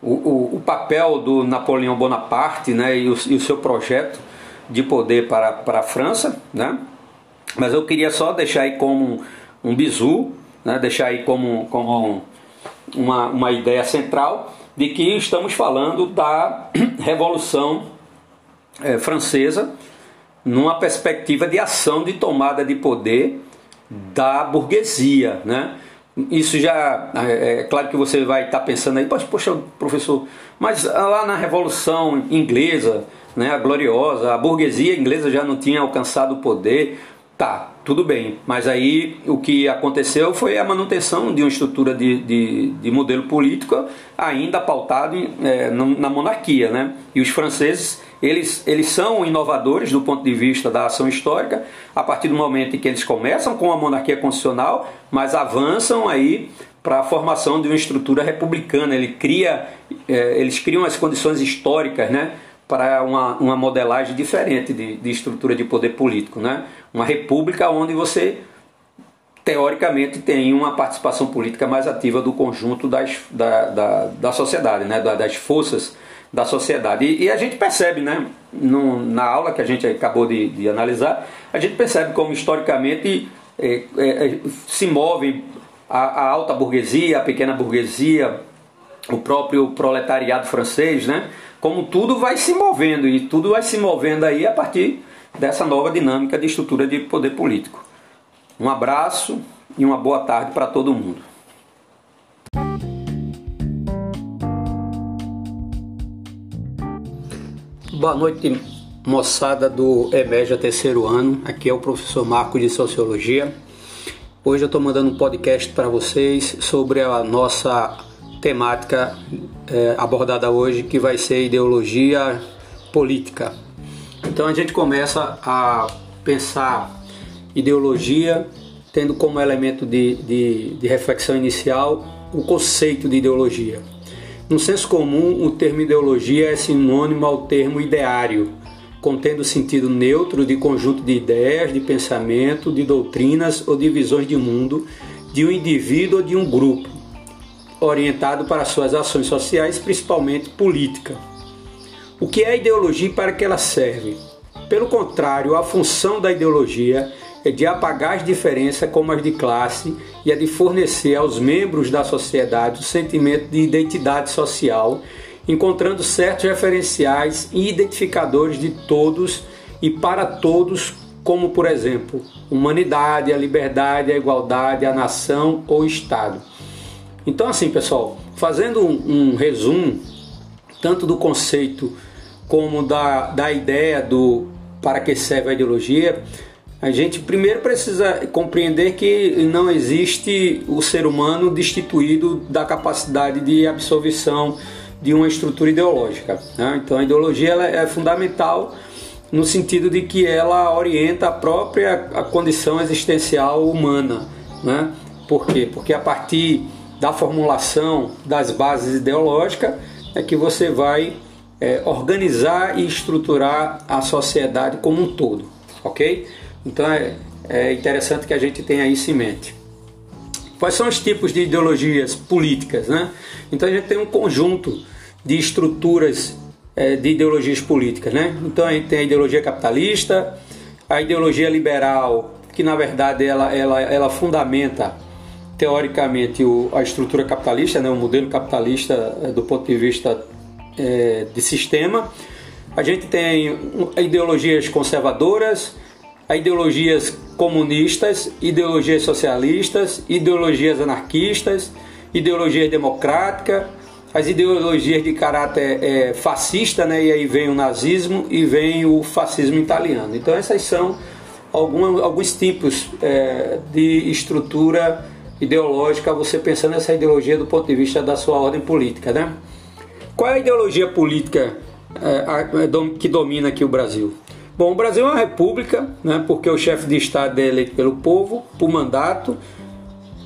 o, o, o, papel do Napoleão Bonaparte né, e, o, e o seu projeto de poder para, para a França. Né? Mas eu queria só deixar aí como um, um né, deixar aí como, como um, uma, uma ideia central de que estamos falando da <clears throat> Revolução é, Francesa numa perspectiva de ação de tomada de poder da burguesia, né? Isso já é, é claro que você vai estar pensando aí, poxa, professor, mas lá na Revolução Inglesa, né, a gloriosa, a burguesia inglesa já não tinha alcançado o poder, Tá, tudo bem, mas aí o que aconteceu foi a manutenção de uma estrutura de, de, de modelo político ainda pautado em, é, na monarquia, né? E os franceses, eles, eles são inovadores do ponto de vista da ação histórica, a partir do momento em que eles começam com a monarquia constitucional, mas avançam aí para a formação de uma estrutura republicana. Ele cria, é, eles criam as condições históricas, né? Para uma, uma modelagem diferente de, de estrutura de poder político. Né? Uma república onde você, teoricamente, tem uma participação política mais ativa do conjunto das, da, da, da sociedade, né? das forças da sociedade. E, e, a gente percebe, né? No, na aula que a gente acabou de, de analisar, a gente percebe como historicamente é, é, se move a, a alta burguesia, a pequena burguesia, o próprio proletariado francês, né? Como tudo vai se movendo e tudo vai se movendo aí a partir dessa nova dinâmica de estrutura de poder político. Um abraço e uma boa tarde para todo mundo. Boa noite, moçada do EMEJA terceiro ano. Aqui é o professor Marco de Sociologia. Hoje eu estou mandando um podcast para vocês sobre a nossa temática é, abordada hoje, que vai ser ideologia política. Então a gente começa a pensar ideologia tendo como elemento de, de, de reflexão inicial o conceito de ideologia. No senso comum, o termo ideologia é sinônimo ao termo ideário, contendo sentido neutro de conjunto de ideias, de pensamento, de doutrinas ou de visões de mundo de um indivíduo ou de um grupo, orientado para suas ações sociais, principalmente política. O que é ideologia e para que ela serve? Pelo contrário, a função da ideologia é de apagar as diferenças como as de classe e a de fornecer aos membros da sociedade o sentimento de identidade social, encontrando certos referenciais e identificadores de todos e para todos, como por exemplo, humanidade, a liberdade, a igualdade, a nação ou Estado. Então, assim, pessoal, fazendo um, um resumo tanto do conceito como da, da ideia do para que serve a ideologia, a gente primeiro precisa compreender que não existe o ser humano destituído da capacidade de absorção de uma estrutura ideológica. Né? Então, a ideologia é fundamental no sentido de que ela orienta a própria a condição existencial humana. Né? Por quê? Porque a partir da formulação das bases ideológicas é que você vai é, organizar e estruturar a sociedade como um todo, ok? Então é, é interessante que a gente tenha isso em mente. Quais são os tipos de ideologias políticas? Né? Então a gente tem um conjunto de estruturas é, de ideologias políticas. Né? Então a gente tem a ideologia capitalista, a ideologia liberal, que na verdade ela, ela, ela fundamenta teoricamente o, a estrutura capitalista, né? o modelo capitalista é, do ponto de vista é, de sistema. A gente tem ideologias conservadoras, ideologias comunistas, ideologias socialistas, ideologias anarquistas, ideologia democrática, as ideologias de caráter é, fascista, né? e aí vem o nazismo e vem o fascismo italiano. Então essas são algumas, alguns tipos é, de estrutura ideológica, você pensando nessa ideologia do ponto de vista da sua ordem política. Né? Qual é a ideologia política é, que domina aqui o Brasil? Bom, o Brasil é uma república, né, porque o chefe de Estado é eleito pelo povo, por mandato.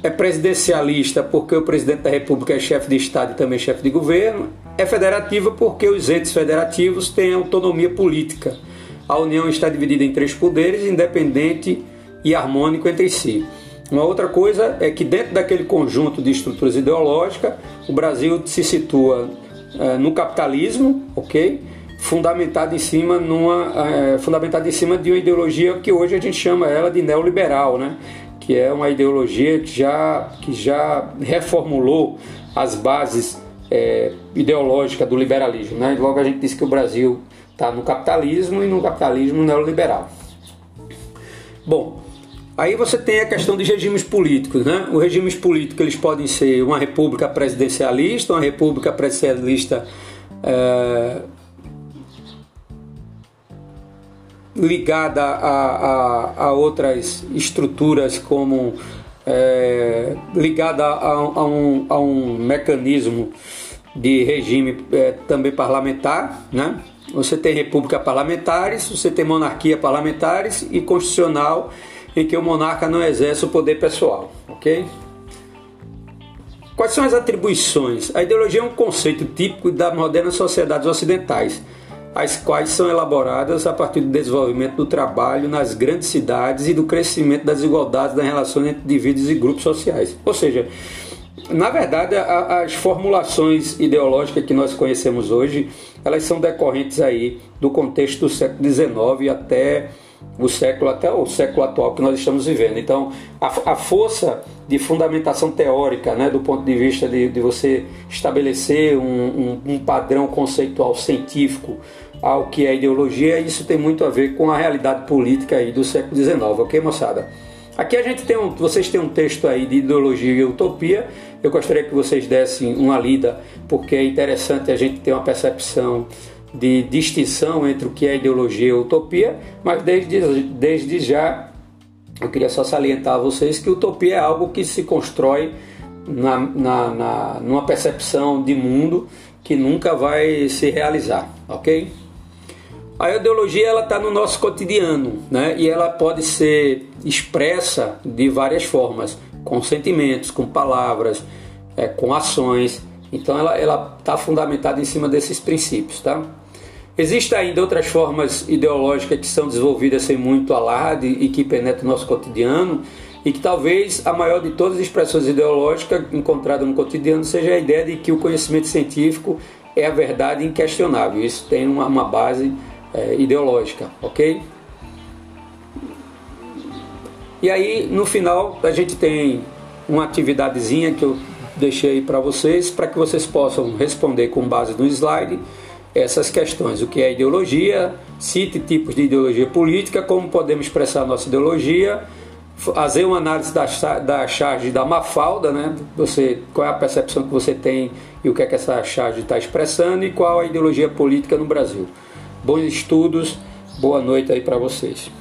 É presidencialista porque o presidente da república é chefe de Estado e também chefe de governo. É federativa porque os entes federativos têm autonomia política. A União está dividida em três poderes, independente e harmônico entre si. Uma outra coisa é que dentro daquele conjunto de estruturas ideológicas, o Brasil se situa é, no capitalismo, ok? fundamentado em cima numa é, fundamentado em cima de uma ideologia que hoje a gente chama ela de neoliberal, né? Que é uma ideologia que já que já reformulou as bases é, ideológicas do liberalismo, né? logo a gente diz que o Brasil está no capitalismo e no capitalismo neoliberal. Bom, aí você tem a questão dos regimes políticos, né? Os regimes políticos eles podem ser uma república presidencialista, uma república presidencialista é, ligada a, a, a outras estruturas como é, ligada a, a, um, a um mecanismo de regime é, também parlamentar, né? Você tem república parlamentares, você tem monarquia parlamentares e constitucional em que o monarca não exerce o poder pessoal, ok? Quais são as atribuições? A ideologia é um conceito típico das modernas sociedades ocidentais as quais são elaboradas a partir do desenvolvimento do trabalho nas grandes cidades e do crescimento das desigualdades nas relações entre indivíduos e grupos sociais. Ou seja, na verdade, as formulações ideológicas que nós conhecemos hoje, elas são decorrentes aí do contexto do século XIX até o século até o século atual que nós estamos vivendo. Então, a, a força de fundamentação teórica, né, do ponto de vista de, de você estabelecer um, um, um padrão conceitual científico ao que é ideologia, isso tem muito a ver com a realidade política aí do século XIX, ok, moçada? Aqui a gente tem um, vocês têm um texto aí de ideologia e utopia. Eu gostaria que vocês dessem uma lida, porque é interessante a gente ter uma percepção de distinção entre o que é ideologia e utopia, mas desde, desde já eu queria só salientar a vocês que utopia é algo que se constrói na, na, na, numa percepção de mundo que nunca vai se realizar, ok? A ideologia ela está no nosso cotidiano, né? E ela pode ser expressa de várias formas, com sentimentos, com palavras, é, com ações. Então ela está fundamentada em cima desses princípios, tá? Existem ainda outras formas ideológicas que são desenvolvidas sem muito alarde e que penetram o nosso cotidiano e que talvez a maior de todas as expressões ideológicas encontradas no cotidiano seja a ideia de que o conhecimento científico é a verdade inquestionável. Isso tem uma, uma base é, ideológica, ok? E aí, no final, a gente tem uma atividadezinha que eu deixei para vocês, para que vocês possam responder com base no slide essas questões. O que é ideologia, cite tipos de ideologia política, como podemos expressar nossa ideologia, fazer uma análise da, da charge da Mafalda, né? Você, qual é a percepção que você tem e o que é que essa charge está expressando e qual a ideologia política no Brasil. Bons estudos, boa noite aí para vocês.